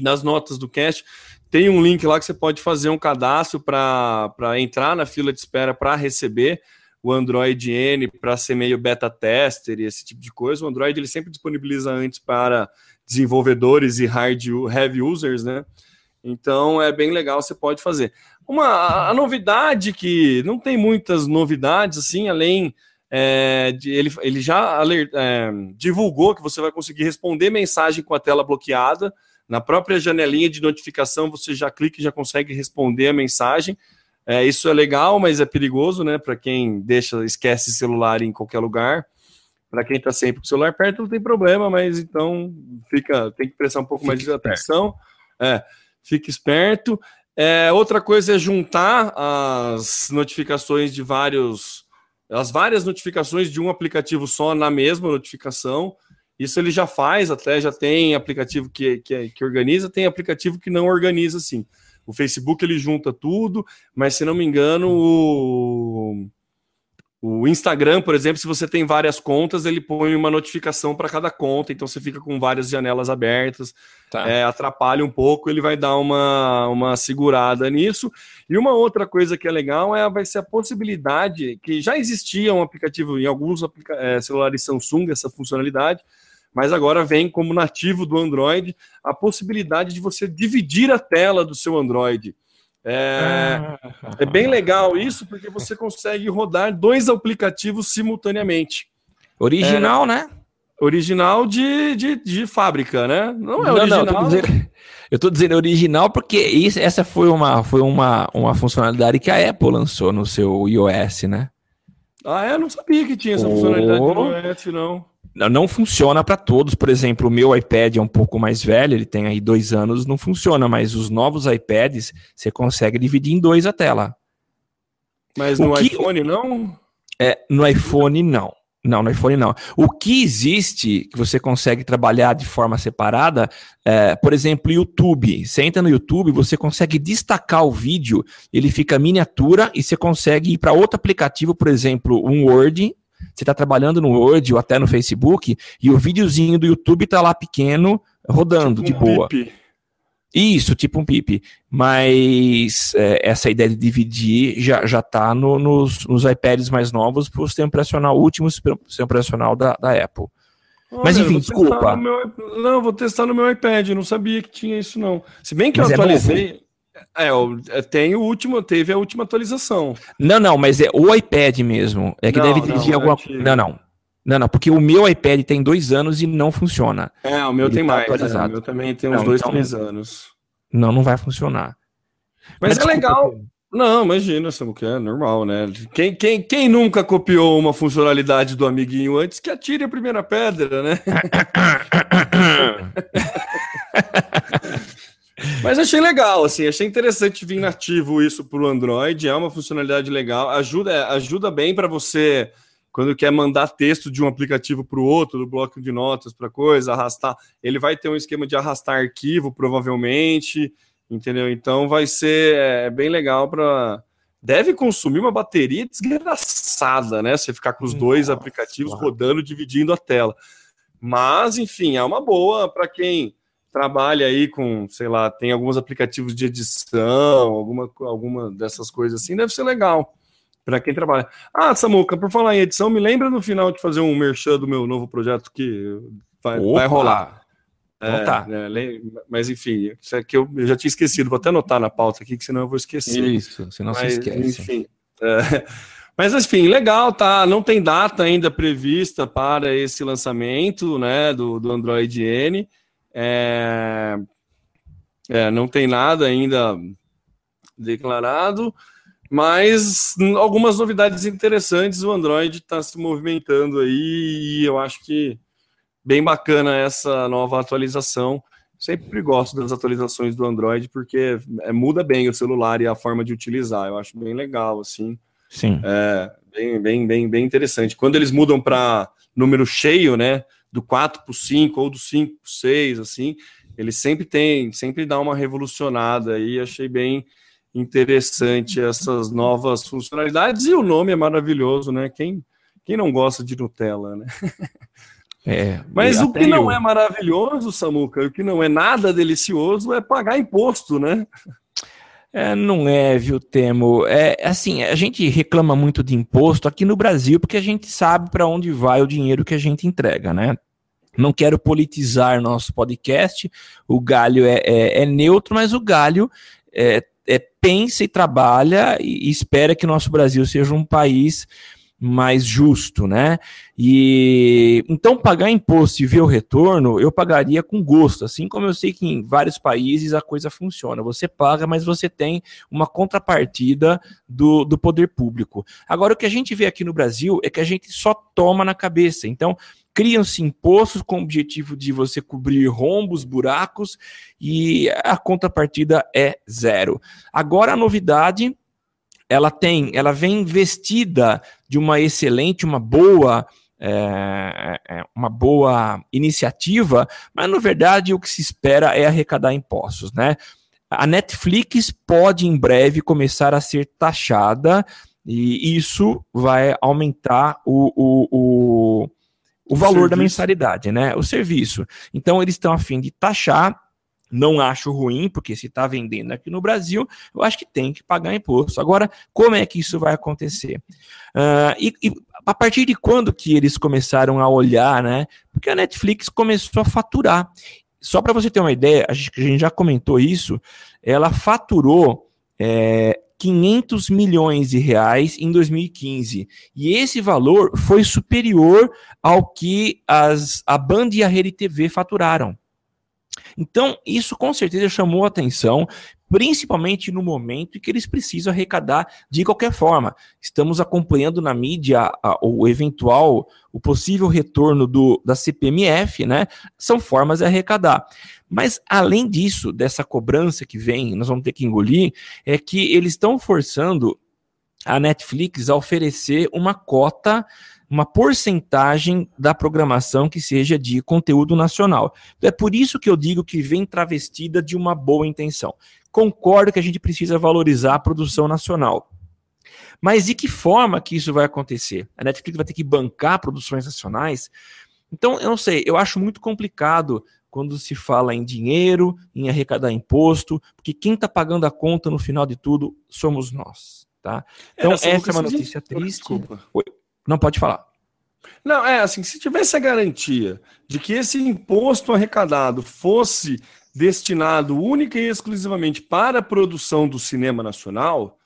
nas notas do cast, tem um link lá que você pode fazer um cadastro para entrar na fila de espera para receber o Android N para ser meio beta tester e esse tipo de coisa. O Android ele sempre disponibiliza antes para desenvolvedores e hard heavy users, né? Então é bem legal, você pode fazer. Uma a novidade que não tem muitas novidades assim, além é, de, ele, ele já alert, é, divulgou que você vai conseguir responder mensagem com a tela bloqueada. Na própria janelinha de notificação, você já clica e já consegue responder a mensagem. É, isso é legal, mas é perigoso, né? Para quem deixa, esquece celular em qualquer lugar. Para quem está sempre com o celular perto, não tem problema, mas então fica, tem que prestar um pouco fique mais de atenção. É, fique esperto. É, outra coisa é juntar as notificações de vários, as várias notificações de um aplicativo só na mesma notificação. Isso ele já faz, até já tem aplicativo que, que, que organiza, tem aplicativo que não organiza assim. O Facebook ele junta tudo, mas se não me engano, o, o Instagram, por exemplo, se você tem várias contas, ele põe uma notificação para cada conta, então você fica com várias janelas abertas, tá. é, atrapalha um pouco, ele vai dar uma, uma segurada nisso. E uma outra coisa que é legal é vai ser a possibilidade que já existia um aplicativo em alguns aplica é, celulares Samsung, essa funcionalidade, mas agora vem como nativo do Android a possibilidade de você dividir a tela do seu Android. É, é bem legal isso, porque você consegue rodar dois aplicativos simultaneamente. Original, é, né? Original de, de, de, fábrica, né? Não é original. Não, não, eu estou dizendo original porque isso, essa foi, uma, foi uma, uma funcionalidade que a Apple lançou no seu iOS, né? Ah, é? Eu não sabia que tinha essa oh. funcionalidade no iOS, não não funciona para todos. Por exemplo, o meu iPad é um pouco mais velho, ele tem aí dois anos, não funciona, mas os novos iPads você consegue dividir em dois a tela. Mas no que... iPhone não? É, no iPhone não. Não, no iPhone não. O que existe que você consegue trabalhar de forma separada, é, por exemplo, YouTube. Você entra no YouTube, você consegue destacar o vídeo, ele fica miniatura e você consegue ir para outro aplicativo, por exemplo, um Word, você está trabalhando no Word ou até no Facebook e o videozinho do YouTube está lá pequeno, rodando tipo de um boa. Isso, tipo um pipe. Mas é, essa ideia de dividir já, já tá no, nos, nos iPads mais novos para o sistema operacional, o último sistema operacional da, da Apple. Olha, Mas enfim, desculpa. Meu, não, vou testar no meu iPad, não sabia que tinha isso não. Se bem que Mas eu é atualizei. É, é, tem o último, teve a última atualização. Não, não, mas é o iPad mesmo. É que não, deve dirigir alguma. Não, não. Não, não, porque o meu iPad tem dois anos e não funciona. É, o meu Ele tem tá mais. É, o meu também tem uns não, dois, então, três anos. Não, não vai funcionar. Mas, mas é legal. Não, imagina, que é normal, né? Quem, quem, quem nunca copiou uma funcionalidade do amiguinho antes que atire a primeira pedra, né? Mas achei legal, assim, achei interessante vir nativo isso para o Android, é uma funcionalidade legal, ajuda, é, ajuda bem para você quando quer mandar texto de um aplicativo para o outro, do bloco de notas para coisa, arrastar, ele vai ter um esquema de arrastar arquivo, provavelmente, entendeu? Então vai ser é, bem legal para deve consumir uma bateria desgraçada, né? Você ficar com os dois Nossa, aplicativos claro. rodando, dividindo a tela. Mas, enfim, é uma boa para quem trabalha aí com, sei lá, tem alguns aplicativos de edição, alguma, alguma dessas coisas assim, deve ser legal para quem trabalha. Ah, Samuca, por falar em edição, me lembra no final de fazer um merchan do meu novo projeto que vai, vai rolar. É, tá. É, mas enfim, isso é que eu, eu, já tinha esquecido, vou até anotar na pauta aqui, que senão eu vou esquecer. Isso, senão mas, se esquece. Enfim, é, mas enfim, legal, tá? Não tem data ainda prevista para esse lançamento, né, do, do Android N. É, é, não tem nada ainda declarado, mas algumas novidades interessantes. O Android está se movimentando aí e eu acho que bem bacana essa nova atualização. Sempre gosto das atualizações do Android porque é, muda bem o celular e a forma de utilizar. Eu acho bem legal, assim. Sim. É, bem, bem, bem, bem interessante. Quando eles mudam para número cheio, né? Do 4 para o 5 ou do 5 para o 6, assim, ele sempre tem, sempre dá uma revolucionada aí, achei bem interessante essas novas funcionalidades e o nome é maravilhoso, né? Quem, quem não gosta de Nutella, né? É, Mas o que não eu... é maravilhoso, Samuca, o que não é nada delicioso é pagar imposto, né? É, não é, viu, Temo? É assim, a gente reclama muito de imposto aqui no Brasil porque a gente sabe para onde vai o dinheiro que a gente entrega, né? Não quero politizar nosso podcast. O Galho é, é, é neutro, mas o Galho é, é, pensa e trabalha e espera que nosso Brasil seja um país mais justo, né? E então pagar imposto e ver o retorno, eu pagaria com gosto, assim como eu sei que em vários países a coisa funciona. Você paga, mas você tem uma contrapartida do, do poder público. Agora, o que a gente vê aqui no Brasil é que a gente só toma na cabeça. Então, criam-se impostos com o objetivo de você cobrir rombos, buracos, e a contrapartida é zero. Agora a novidade ela tem, ela vem vestida de uma excelente, uma boa é, é, uma boa iniciativa, mas na verdade o que se espera é arrecadar impostos, né? A Netflix pode em breve começar a ser taxada e isso vai aumentar o, o, o, o valor da mensalidade, né? O serviço. Então eles estão a fim de taxar não acho ruim, porque se está vendendo aqui no Brasil, eu acho que tem que pagar imposto. Agora, como é que isso vai acontecer? Uh, e, e, a partir de quando que eles começaram a olhar, né? Porque a Netflix começou a faturar. Só para você ter uma ideia, a gente, a gente, já comentou isso, ela faturou é, 500 milhões de reais em 2015. E esse valor foi superior ao que as, a Band e a Rede TV faturaram. Então, isso com certeza chamou a atenção, principalmente no momento em que eles precisam arrecadar de qualquer forma. Estamos acompanhando na mídia a, o eventual, o possível retorno do, da CPMF, né? São formas de arrecadar. Mas, além disso, dessa cobrança que vem, nós vamos ter que engolir, é que eles estão forçando a Netflix a oferecer uma cota uma porcentagem da programação que seja de conteúdo nacional. É por isso que eu digo que vem travestida de uma boa intenção. Concordo que a gente precisa valorizar a produção nacional. Mas de que forma que isso vai acontecer? A Netflix vai ter que bancar produções nacionais? Então, eu não sei, eu acho muito complicado quando se fala em dinheiro, em arrecadar imposto, porque quem está pagando a conta no final de tudo somos nós. Tá? Então, essa, essa é uma notícia triste. Desculpa. Não pode falar. Não, é assim, se tivesse a garantia de que esse imposto arrecadado fosse destinado única e exclusivamente para a produção do cinema nacional,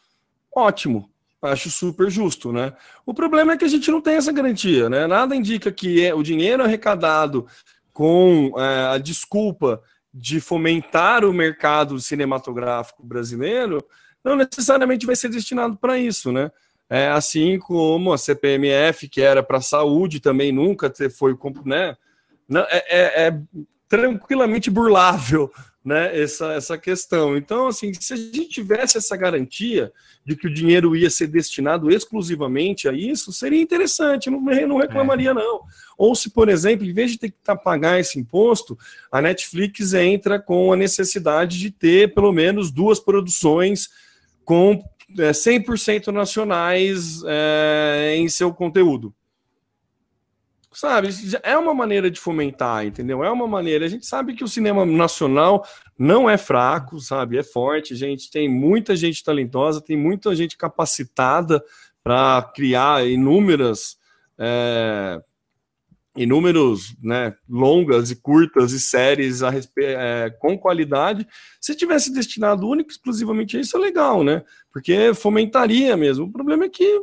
ótimo. Acho super justo, né? O problema é que a gente não tem essa garantia, né? Nada indica que é o dinheiro arrecadado com é, a desculpa de fomentar o mercado cinematográfico brasileiro não necessariamente vai ser destinado para isso, né? É, assim como a CPMF, que era para a saúde, também nunca foi, né? É, é, é, tranquilamente burlável né, essa, essa questão. Então, assim, se a gente tivesse essa garantia de que o dinheiro ia ser destinado exclusivamente a isso, seria interessante, não, não reclamaria, é. não. Ou se, por exemplo, em vez de ter que tá, pagar esse imposto, a Netflix entra com a necessidade de ter pelo menos duas produções com é, 100% nacionais é, em seu conteúdo. Sabe, é uma maneira de fomentar, entendeu? É uma maneira. A gente sabe que o cinema nacional não é fraco, sabe? É forte. Gente tem muita gente talentosa, tem muita gente capacitada para criar inúmeras é, inúmeros, né, longas e curtas e séries a é, com qualidade, se tivesse destinado único exclusivamente a isso, é legal, né? Porque fomentaria mesmo. O problema é que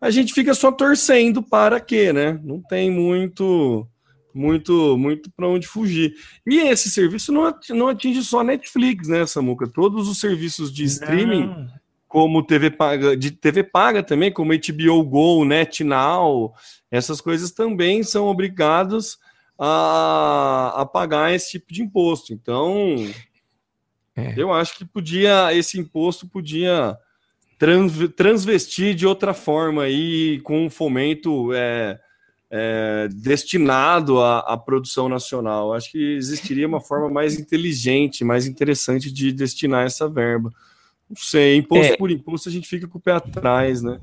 a gente fica só torcendo para quê, né? Não tem muito muito muito para onde fugir. E esse serviço não, não atinge só a Netflix, né, Samuca? Todos os serviços de streaming, não. Como TV paga, de TV paga também, como HBO Go, NetNow, essas coisas também são obrigados a, a pagar esse tipo de imposto. Então, é. eu acho que podia, esse imposto podia trans, transvestir de outra forma aí, com um fomento é, é, destinado à, à, produção nacional. Acho que existiria uma forma mais inteligente, mais interessante de destinar essa verba. Não sei, imposto é. por imposto a gente fica com o pé atrás, né?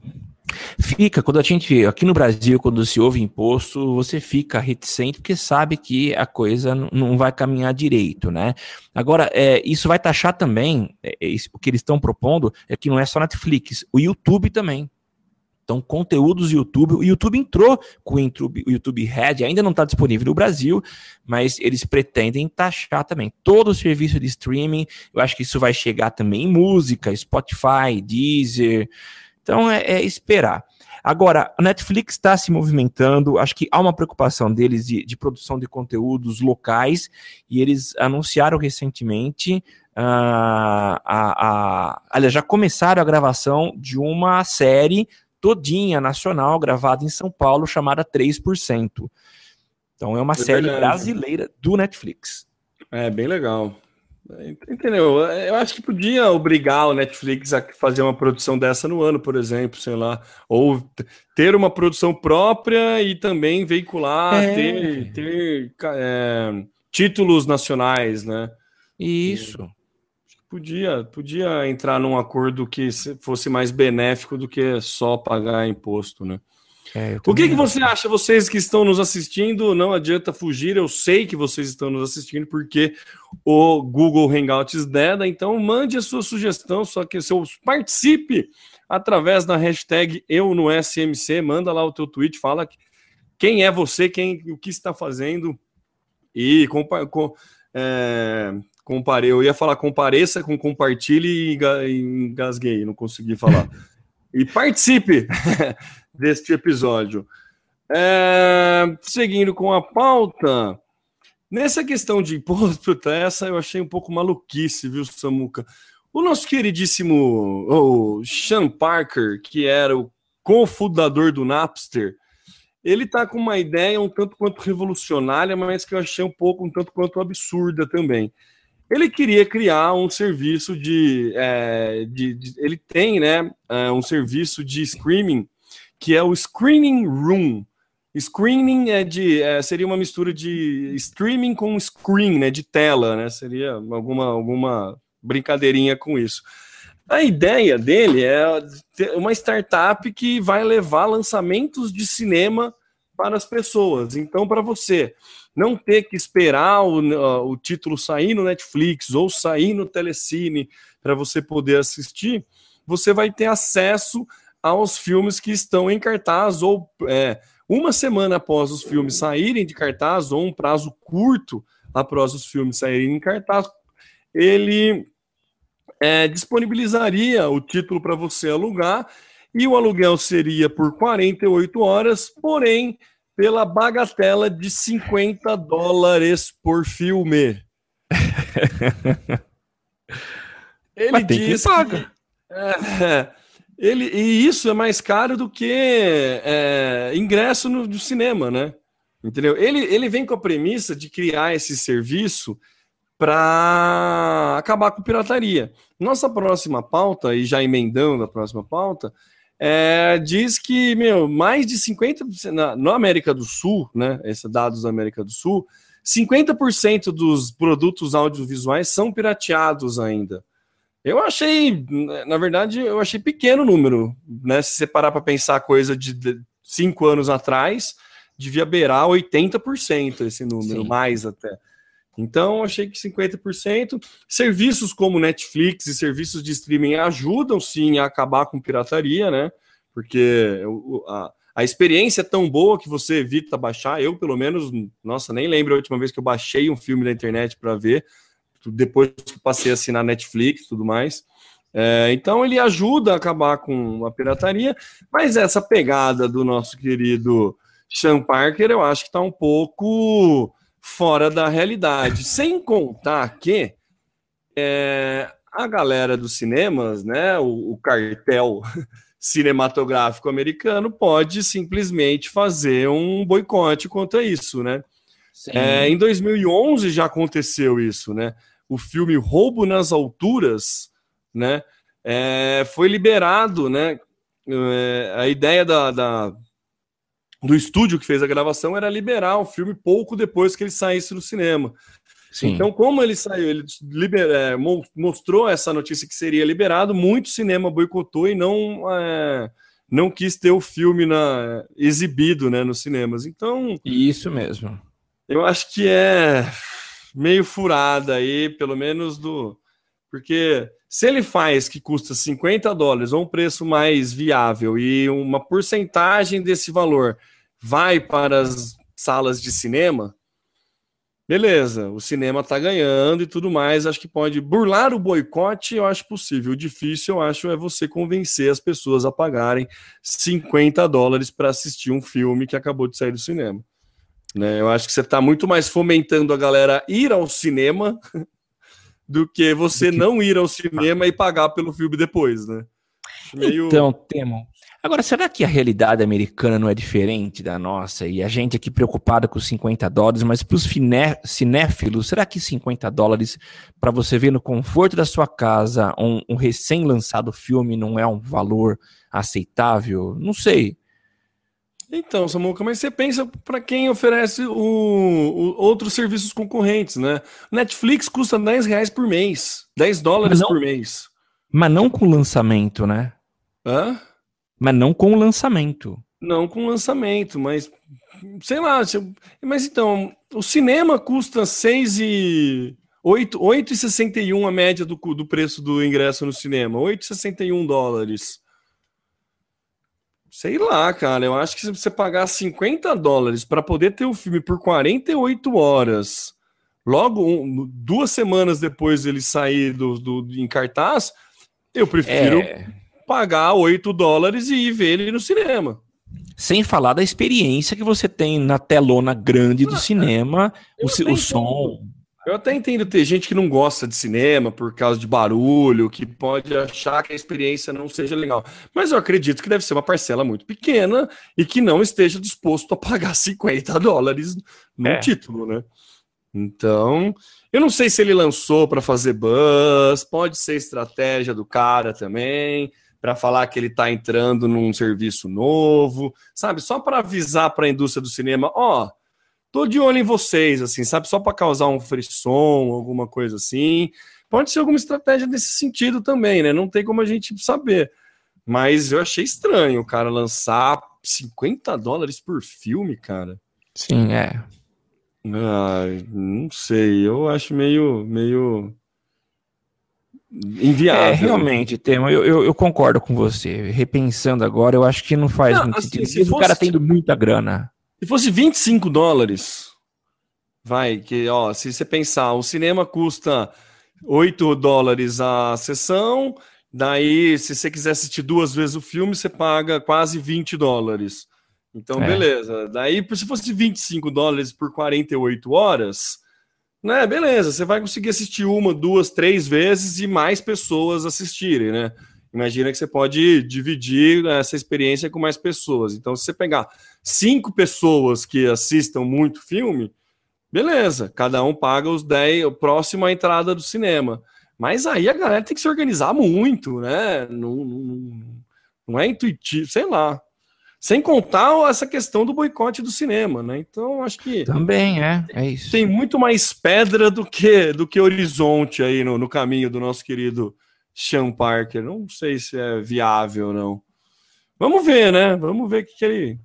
Fica, quando a gente, aqui no Brasil, quando se ouve imposto, você fica reticente porque sabe que a coisa não vai caminhar direito, né? Agora, é, isso vai taxar também, é, é, o que eles estão propondo é que não é só Netflix, o YouTube também. Então, conteúdos do YouTube. O YouTube entrou com o YouTube, o YouTube Red, ainda não está disponível no Brasil, mas eles pretendem taxar também todo o serviço de streaming. Eu acho que isso vai chegar também em música, Spotify, Deezer. Então, é, é esperar. Agora, a Netflix está se movimentando, acho que há uma preocupação deles de, de, produção de conteúdos locais, e eles anunciaram recentemente. Uh, a, a, aliás, já começaram a gravação de uma série todinha nacional, gravada em São Paulo, chamada 3%. Então é uma é série verdade. brasileira do Netflix. É bem legal. Entendeu? Eu acho que podia obrigar o Netflix a fazer uma produção dessa no ano, por exemplo, sei lá. Ou ter uma produção própria e também veicular, é. ter, ter é, títulos nacionais, né? Isso. Podia, podia entrar num acordo que fosse mais benéfico do que só pagar imposto, né? É, o que, que você acha, vocês que estão nos assistindo? Não adianta fugir, eu sei que vocês estão nos assistindo porque o Google Hangouts deda, então mande a sua sugestão, só que seu, participe através da hashtag eu no SMC, manda lá o teu tweet, fala quem é você, quem o que está fazendo e compa com, é, Comparei, eu ia falar compareça com compartilhe e engasguei, não consegui falar. e participe deste episódio. É, seguindo com a pauta, nessa questão de imposto, essa eu achei um pouco maluquice, viu, Samuca? O nosso queridíssimo o Sean Parker, que era o cofundador do Napster, ele tá com uma ideia um tanto quanto revolucionária, mas que eu achei um pouco um tanto quanto absurda também. Ele queria criar um serviço de, é, de, de ele tem, né, é, um serviço de streaming que é o Screening Room. Screening é de é, seria uma mistura de streaming com screen, né, de tela, né? Seria alguma alguma brincadeirinha com isso. A ideia dele é uma startup que vai levar lançamentos de cinema para as pessoas. Então, para você não ter que esperar o, o título sair no Netflix ou sair no Telecine para você poder assistir, você vai ter acesso aos filmes que estão em cartaz ou é, uma semana após os filmes saírem de cartaz ou um prazo curto após os filmes saírem em cartaz, ele é, disponibilizaria o título para você alugar e o aluguel seria por 48 horas, porém pela bagatela de 50 dólares por filme. Ele Mas tem diz que paga. É, ele, e isso é mais caro do que é, ingresso no, no, cinema, né? Entendeu? Ele, ele vem com a premissa de criar esse serviço para acabar com pirataria. Nossa próxima pauta, e já emendando a próxima pauta, é, diz que, meu, mais de 50% na, na América do Sul, né? Esses dados da América do Sul, 50% dos produtos audiovisuais são pirateados ainda. Eu achei, na verdade, eu achei pequeno o número, né? Se você parar para pensar coisa de cinco anos atrás, devia beirar 80% esse número, Sim. mais até. Então, achei que 50%. Serviços como Netflix e serviços de streaming ajudam sim a acabar com pirataria, né? Porque a, a experiência é tão boa que você evita baixar. Eu, pelo menos, nossa, nem lembro a última vez que eu baixei um filme da internet para ver, depois que passei a assinar Netflix e tudo mais. É, então, ele ajuda a acabar com a pirataria, mas essa pegada do nosso querido Sean Parker, eu acho que está um pouco fora da realidade. Sem contar que é, a galera dos cinemas, né, o, o, cartel cinematográfico americano, pode simplesmente fazer um boicote contra isso, né? É, em 2011 já aconteceu isso, né? O filme Roubo nas Alturas, né? É, foi liberado, né? É, a ideia da, da do estúdio que fez a gravação era liberar o filme pouco depois que ele saísse do cinema. Sim. Então, como ele saiu, ele liber, é, mostrou essa notícia que seria liberado, muito cinema boicotou e não, é, não quis ter o filme na, exibido né, nos cinemas. Então. Isso mesmo. Eu acho que é meio furada aí, pelo menos do. Porque se ele faz que custa 50 dólares ou um preço mais viável e uma porcentagem desse valor vai para as salas de cinema, beleza, o cinema está ganhando e tudo mais. Acho que pode burlar o boicote, eu acho possível. O difícil, eu acho, é você convencer as pessoas a pagarem 50 dólares para assistir um filme que acabou de sair do cinema. Né? Eu acho que você está muito mais fomentando a galera ir ao cinema do que você não ir ao cinema e pagar pelo filme depois, né? Meio... Então, Temo, Agora, será que a realidade americana não é diferente da nossa? E a gente aqui preocupada com os 50 dólares, mas para os cinéfilos, será que 50 dólares para você ver no conforto da sua casa um, um recém-lançado filme não é um valor aceitável? Não sei. Então, Samuca, mas você pensa para quem oferece o, o, outros serviços concorrentes, né? Netflix custa 10 reais por mês, 10 dólares não, por mês. Mas não com lançamento, né? Hã? Mas não com o lançamento. Não com o lançamento, mas sei lá. Mas então, o cinema custa 6 e 8, 8,61 a média do, do preço do ingresso no cinema. 8,61 dólares. Sei lá, cara. Eu acho que se você pagar 50 dólares para poder ter o filme por 48 horas, logo um, duas semanas depois ele sair do, do, em cartaz, eu prefiro. É pagar 8 dólares e ir ver ele no cinema. Sem falar da experiência que você tem na telona grande do ah, cinema, o, o som. Eu até entendo ter gente que não gosta de cinema por causa de barulho, que pode achar que a experiência não seja legal. Mas eu acredito que deve ser uma parcela muito pequena e que não esteja disposto a pagar 50 dólares no é. título, né? Então, eu não sei se ele lançou para fazer buzz, pode ser estratégia do cara também para falar que ele está entrando num serviço novo, sabe? Só para avisar para a indústria do cinema, ó, oh, tô de olho em vocês, assim, sabe? Só para causar um frisson, alguma coisa assim. Pode ser alguma estratégia nesse sentido também, né? Não tem como a gente saber. Mas eu achei estranho o cara lançar 50 dólares por filme, cara. Sim, é. Ah, não sei, eu acho meio, meio inviável. É, realmente, Tema, eu, eu, eu, concordo com você. Repensando agora, eu acho que não faz não, muito assim, sentido. Se fosse, o cara tendo muita grana. Se fosse 25 dólares, vai, que ó, se você pensar, o cinema custa 8 dólares a sessão, daí se você quiser assistir duas vezes o filme, você paga quase 20 dólares. Então, é. beleza. Daí, se fosse 25 dólares por 48 horas, né, beleza, você vai conseguir assistir uma, duas, três vezes e mais pessoas assistirem, né? Imagina que você pode dividir essa experiência com mais pessoas. Então, se você pegar cinco pessoas que assistam muito filme, beleza, cada um paga os 10, o próximo à entrada do cinema. Mas aí a galera tem que se organizar muito, né? Não, não, não é intuitivo, sei lá. Sem contar essa questão do boicote do cinema, né? Então, acho que. Também é, é isso. Tem muito mais pedra do que, do que horizonte aí no, no caminho do nosso querido Sean Parker. Não sei se é viável ou não. Vamos ver, né? Vamos ver o que, que ele.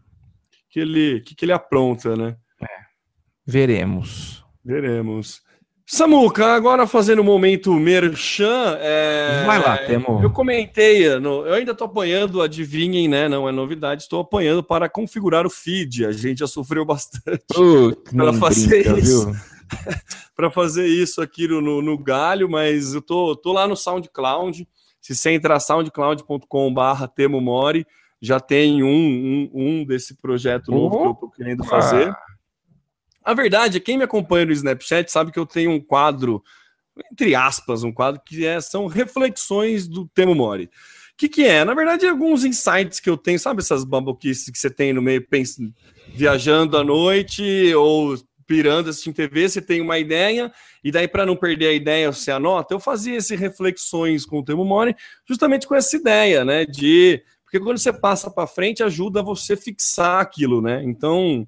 Que ele, que, que ele apronta, né? É. Veremos. Veremos. Samuca, agora fazendo o momento merchan. É... Vai lá, Temo. Eu comentei, no... eu ainda estou apanhando, adivinhem, né? Não é novidade, estou apanhando para configurar o feed. A gente já sofreu bastante uh, para fazer brinca, isso. para fazer isso aqui no, no, Galho, mas eu tô, tô lá no SoundCloud. Se você entrar soundcloud.com/barra Temo Mori, já tem um, um, um desse projeto novo que eu estou querendo fazer. Ah. A verdade é quem me acompanha no Snapchat sabe que eu tenho um quadro, entre aspas, um quadro que é, são reflexões do Temo Mori. O que, que é? Na verdade, alguns insights que eu tenho, sabe essas baboquices que você tem no meio, pensa, viajando à noite ou pirando assistindo TV, você tem uma ideia, e daí para não perder a ideia, você anota. Eu fazia essas reflexões com o Temo Mori justamente com essa ideia, né? De. Porque quando você passa para frente, ajuda você fixar aquilo, né? Então,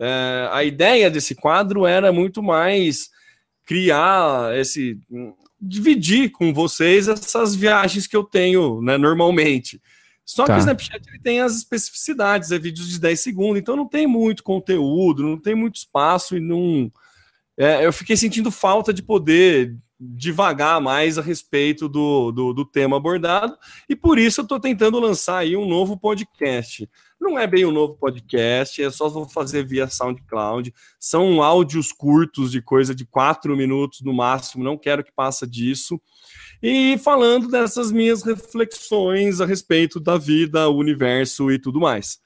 é, a ideia desse quadro era muito mais criar esse. dividir com vocês essas viagens que eu tenho né, normalmente. Só tá. que o Snapchat ele tem as especificidades, é vídeos de 10 segundos, então não tem muito conteúdo, não tem muito espaço e não. É, eu fiquei sentindo falta de poder devagar mais a respeito do, do, do, tema abordado, e por isso eu estou tentando lançar aí um novo podcast. Não é bem um novo podcast, é só vou fazer via SoundCloud. São áudios curtos de coisa de quatro minutos no máximo, não quero que passe disso. E falando dessas minhas reflexões a respeito da vida, o universo e tudo mais.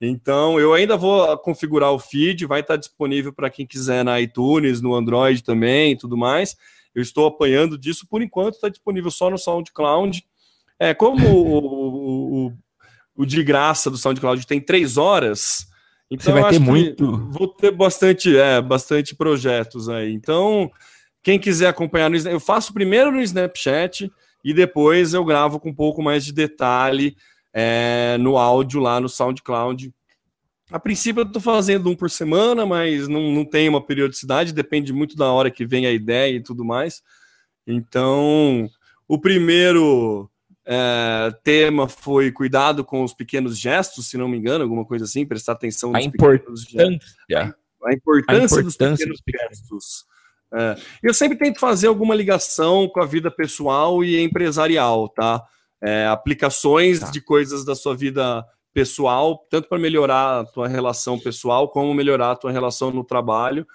Então, eu ainda vou configurar o feed, vai estar disponível para quem quiser na iTunes, no Android também e tudo mais. Eu estou apanhando disso, por enquanto está disponível só no SoundCloud. É, como o, de graça do SoundCloud tem três horas, então Você vai ter muito. Vou ter bastante, é, bastante projetos aí. Então, quem quiser acompanhar no eu faço primeiro no Snapchat e depois eu gravo com um pouco mais de detalhe é, no áudio lá no SoundCloud. A princípio eu estou fazendo um por semana, mas não, não tem uma periodicidade, depende muito da hora que vem a ideia e tudo mais. Então, o primeiro é, tema foi cuidado com os pequenos gestos, se não me engano, alguma coisa assim, prestar atenção a gestos. A, a, importância, a importância dos pequenos, pequenos. gestos. É, eu sempre tento fazer alguma ligação com a vida pessoal e empresarial, tá? É, aplicações tá. de coisas da sua vida pessoal, tanto para melhorar a tua relação pessoal, como melhorar a tua relação no trabalho.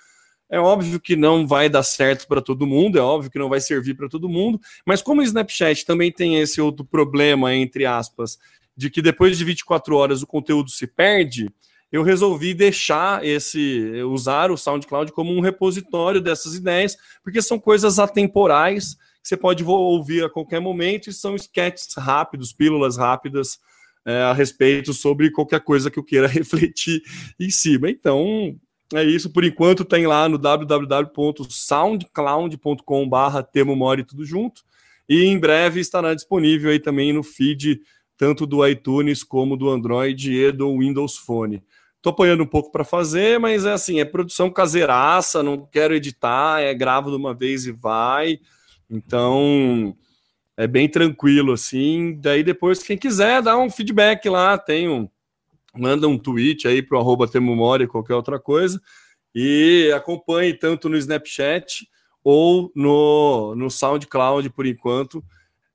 É óbvio que não vai dar certo para todo mundo, é óbvio que não vai servir para todo mundo, mas como o Snapchat também tem esse outro problema, entre aspas, de que depois de 24 horas o conteúdo se perde, eu resolvi deixar esse, usar o SoundCloud como um repositório dessas ideias, porque são coisas atemporais que você pode ouvir a qualquer momento e são sketches rápidos, pílulas rápidas é, a respeito sobre qualquer coisa que eu queira refletir em cima. Então, é isso. Por enquanto, tem lá no www.soundcloud.com/barra Temo tudo junto. E em breve estará disponível aí também no feed tanto do iTunes como do Android e do Windows Phone. Tô apanhando um pouco para fazer, mas é assim, é produção caseiraça, não quero editar, é gravo de uma vez e vai. Então, é bem tranquilo, assim. Daí depois, quem quiser, dá um feedback lá, tem um, manda um tweet aí pro arroba Temumori, qualquer outra coisa, e acompanhe tanto no Snapchat ou no, no SoundCloud por enquanto.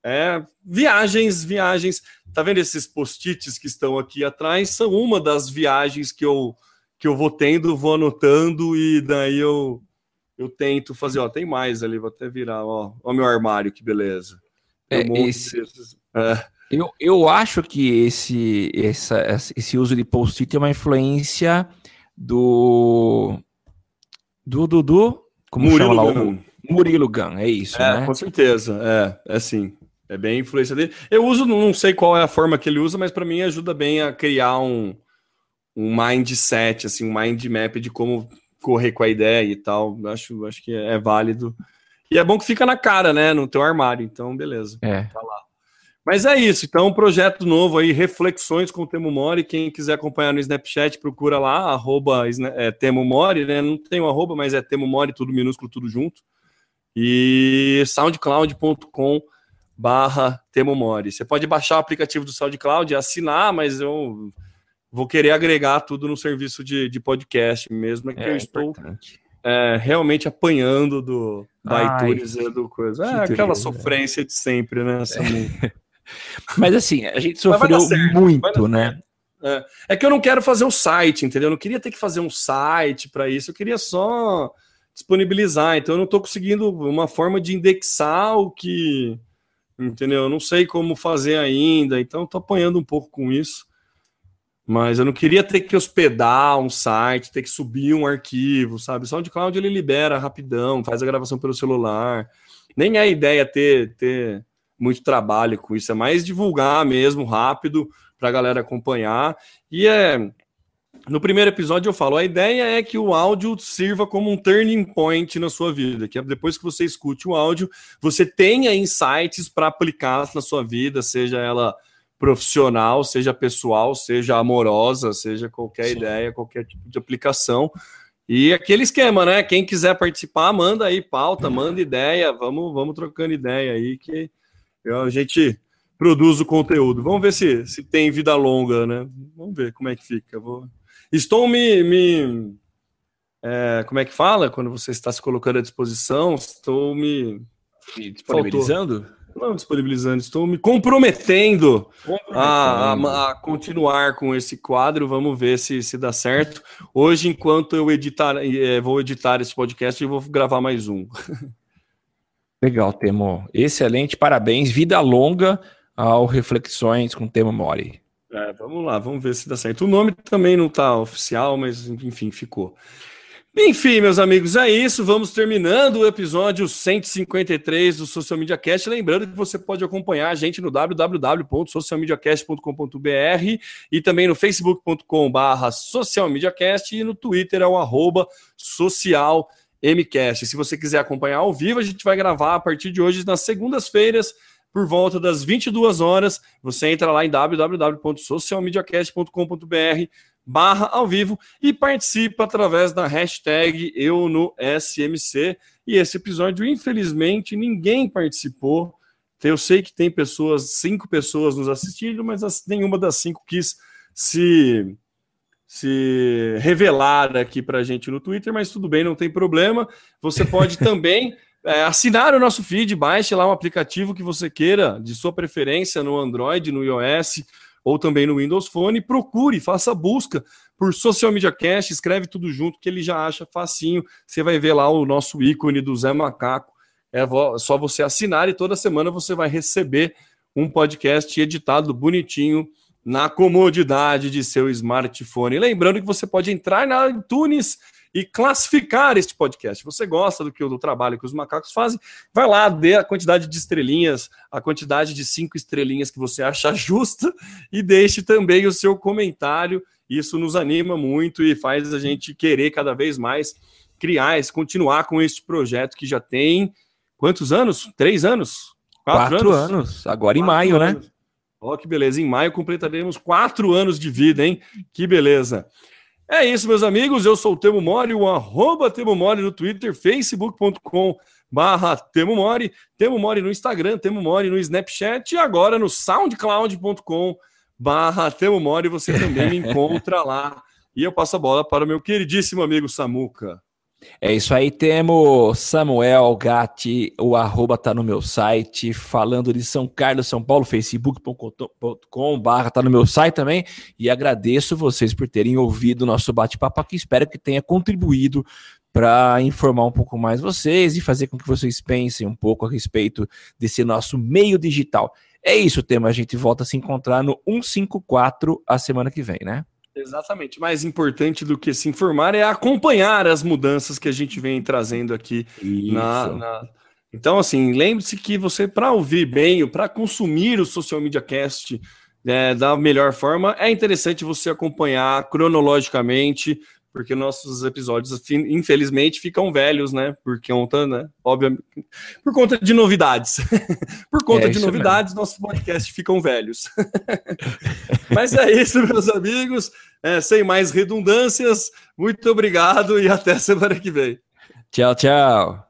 É, viagens, viagens. Tá vendo esses post-its que estão aqui atrás? São uma das viagens que eu, que eu vou tendo, vou anotando e daí eu, eu tento fazer. Ó, tem mais ali, vou até virar. Ó, ó meu armário, que beleza. É, esse, é. Eu, eu acho que esse, essa, esse uso de post-it é uma influência do. Do Dudu. Como Murilo chama lá? Gun. O Murilo Gun, é isso. É, né? com certeza. É, é sim. É bem influência dele. Eu uso, não sei qual é a forma que ele usa, mas para mim ajuda bem a criar um, um mindset, assim, um mind map de como correr com a ideia e tal. Acho, acho que é válido. E é bom que fica na cara, né? No teu armário. Então, beleza. É. Tá lá. Mas é isso. Então, um projeto novo aí, Reflexões com o Temo Mori. Quem quiser acompanhar no Snapchat, procura lá, arroba é, Temo Mori, né? Não tem um arroba, mas é Temo Mori, tudo minúsculo, tudo junto. E soundcloud.com barra Temo Mori. Você pode baixar o aplicativo do SoundCloud e assinar, mas eu vou querer agregar tudo no serviço de, de podcast mesmo, é que é, eu estou é, realmente apanhando do da iTunes e do coisa. É aquela sofrência de sempre, né? É. Mas assim, a gente sofreu muito, né? É. é. que eu não quero fazer um site, entendeu? Eu não queria ter que fazer um site para isso, eu queria só disponibilizar. Então eu não estou conseguindo uma forma de indexar o que, entendeu? Eu não sei como fazer ainda, então estou apanhando um pouco com isso. Mas eu não queria ter que hospedar um site, ter que subir um arquivo, sabe? O SoundCloud ele libera rapidão, faz a gravação pelo celular. Nem é a ideia ter, ter muito trabalho com isso, é mais divulgar mesmo rápido para a galera acompanhar. E é no primeiro episódio eu falo, a ideia é que o áudio sirva como um turning point na sua vida, que é depois que você escute o áudio, você tenha insights para aplicar na sua vida, seja ela profissional, seja pessoal, seja amorosa, seja qualquer Sim. ideia, qualquer tipo de aplicação. E aquele esquema, né? Quem quiser participar, manda aí pauta, manda ideia, vamos, vamos trocando ideia aí que a gente produzo conteúdo. Vamos ver se, se tem vida longa, né? Vamos ver como é que fica. Vou... Estou me. me é, como é que fala? Quando você está se colocando à disposição, estou me. me disponibilizando? Faltou. Não disponibilizando, estou me comprometendo, comprometendo. A, a, a, continuar com esse quadro. Vamos ver se, se dá certo. Hoje, enquanto eu editar, é, vou editar esse podcast, eu vou gravar mais um. Legal, Temo. Excelente, parabéns. Vida longa ao Reflexões com Temo Mori. É, vamos lá, vamos ver se dá certo. O nome também não está oficial, mas enfim, ficou. Enfim, meus amigos, é isso. Vamos terminando o episódio 153 do Social Media Cast. Lembrando que você pode acompanhar a gente no www.socialmediacast.com.br e também no facebook.com.br socialmediacast e no Twitter é o arroba socialmcast. Se você quiser acompanhar ao vivo, a gente vai gravar a partir de hoje nas segundas-feiras por volta das 22 horas. Você entra lá em www.socialmediacast.com.br barra ao vivo e participa através da hashtag eu no SMC. E esse episódio, infelizmente, ninguém participou. Eu sei que tem pessoas, cinco pessoas nos assistindo, mas nenhuma das cinco quis se se revelar aqui para a gente no Twitter, mas tudo bem, não tem problema. Você pode também é, assinar o nosso feed, baixe lá um aplicativo que você queira, de sua preferência, no Android, no iOS ou também no Windows Phone, procure, faça busca por Social Media Cast, escreve tudo junto que ele já acha facinho. Você vai ver lá o nosso ícone do Zé Macaco. É só você assinar e toda semana você vai receber um podcast editado bonitinho na comodidade de seu smartphone. Lembrando que você pode entrar na iTunes e classificar este podcast. Você gosta do que do trabalho que os macacos fazem? Vai lá, dê a quantidade de estrelinhas, a quantidade de cinco estrelinhas que você acha justa e deixe também o seu comentário. Isso nos anima muito e faz a gente querer cada vez mais criar, continuar com este projeto que já tem quantos anos? Três anos? Quatro, quatro anos? anos? Agora quatro em maio, né? anos. né? Ó, oh, que beleza. Em maio completaremos quatro anos de vida, hein? Que beleza. É isso, meus amigos. Eu sou o Temo Mori, o arroba Temo Mori no Twitter, facebook.com barra Temo Mori, Temo Mori no Instagram, Temo Mori no Snapchat e agora no soundcloud.com barra Temo Mori você também me encontra lá. E eu passo a bola para o meu queridíssimo amigo Samuca. É isso aí, temos Samuel Gatti, o arroba tá no meu site, falando de São Carlos, São Paulo, facebook.com barra tá no meu site também, e agradeço vocês por terem ouvido o nosso bate-papo aqui, espero que tenha contribuído para informar um pouco mais vocês e fazer com que vocês pensem um pouco a respeito desse nosso meio digital. É isso, tema, a gente volta a se encontrar no 154 a semana que vem, né? Exatamente. Mais importante do que se informar é acompanhar as mudanças que a gente vem trazendo aqui na, na, Então, assim, lembre-se que você, para ouvir bem, para consumir o Social Media Cast é, da melhor forma, é interessante você acompanhar cronologicamente porque nossos episódios, infelizmente, ficam velhos, né? Por conta, né? Obviamente, por conta de novidades. por conta é de novidades, mesmo. nossos podcasts ficam velhos. Mas é isso, meus amigos. É, sem mais redundâncias, muito obrigado e até semana que vem. Tchau, tchau.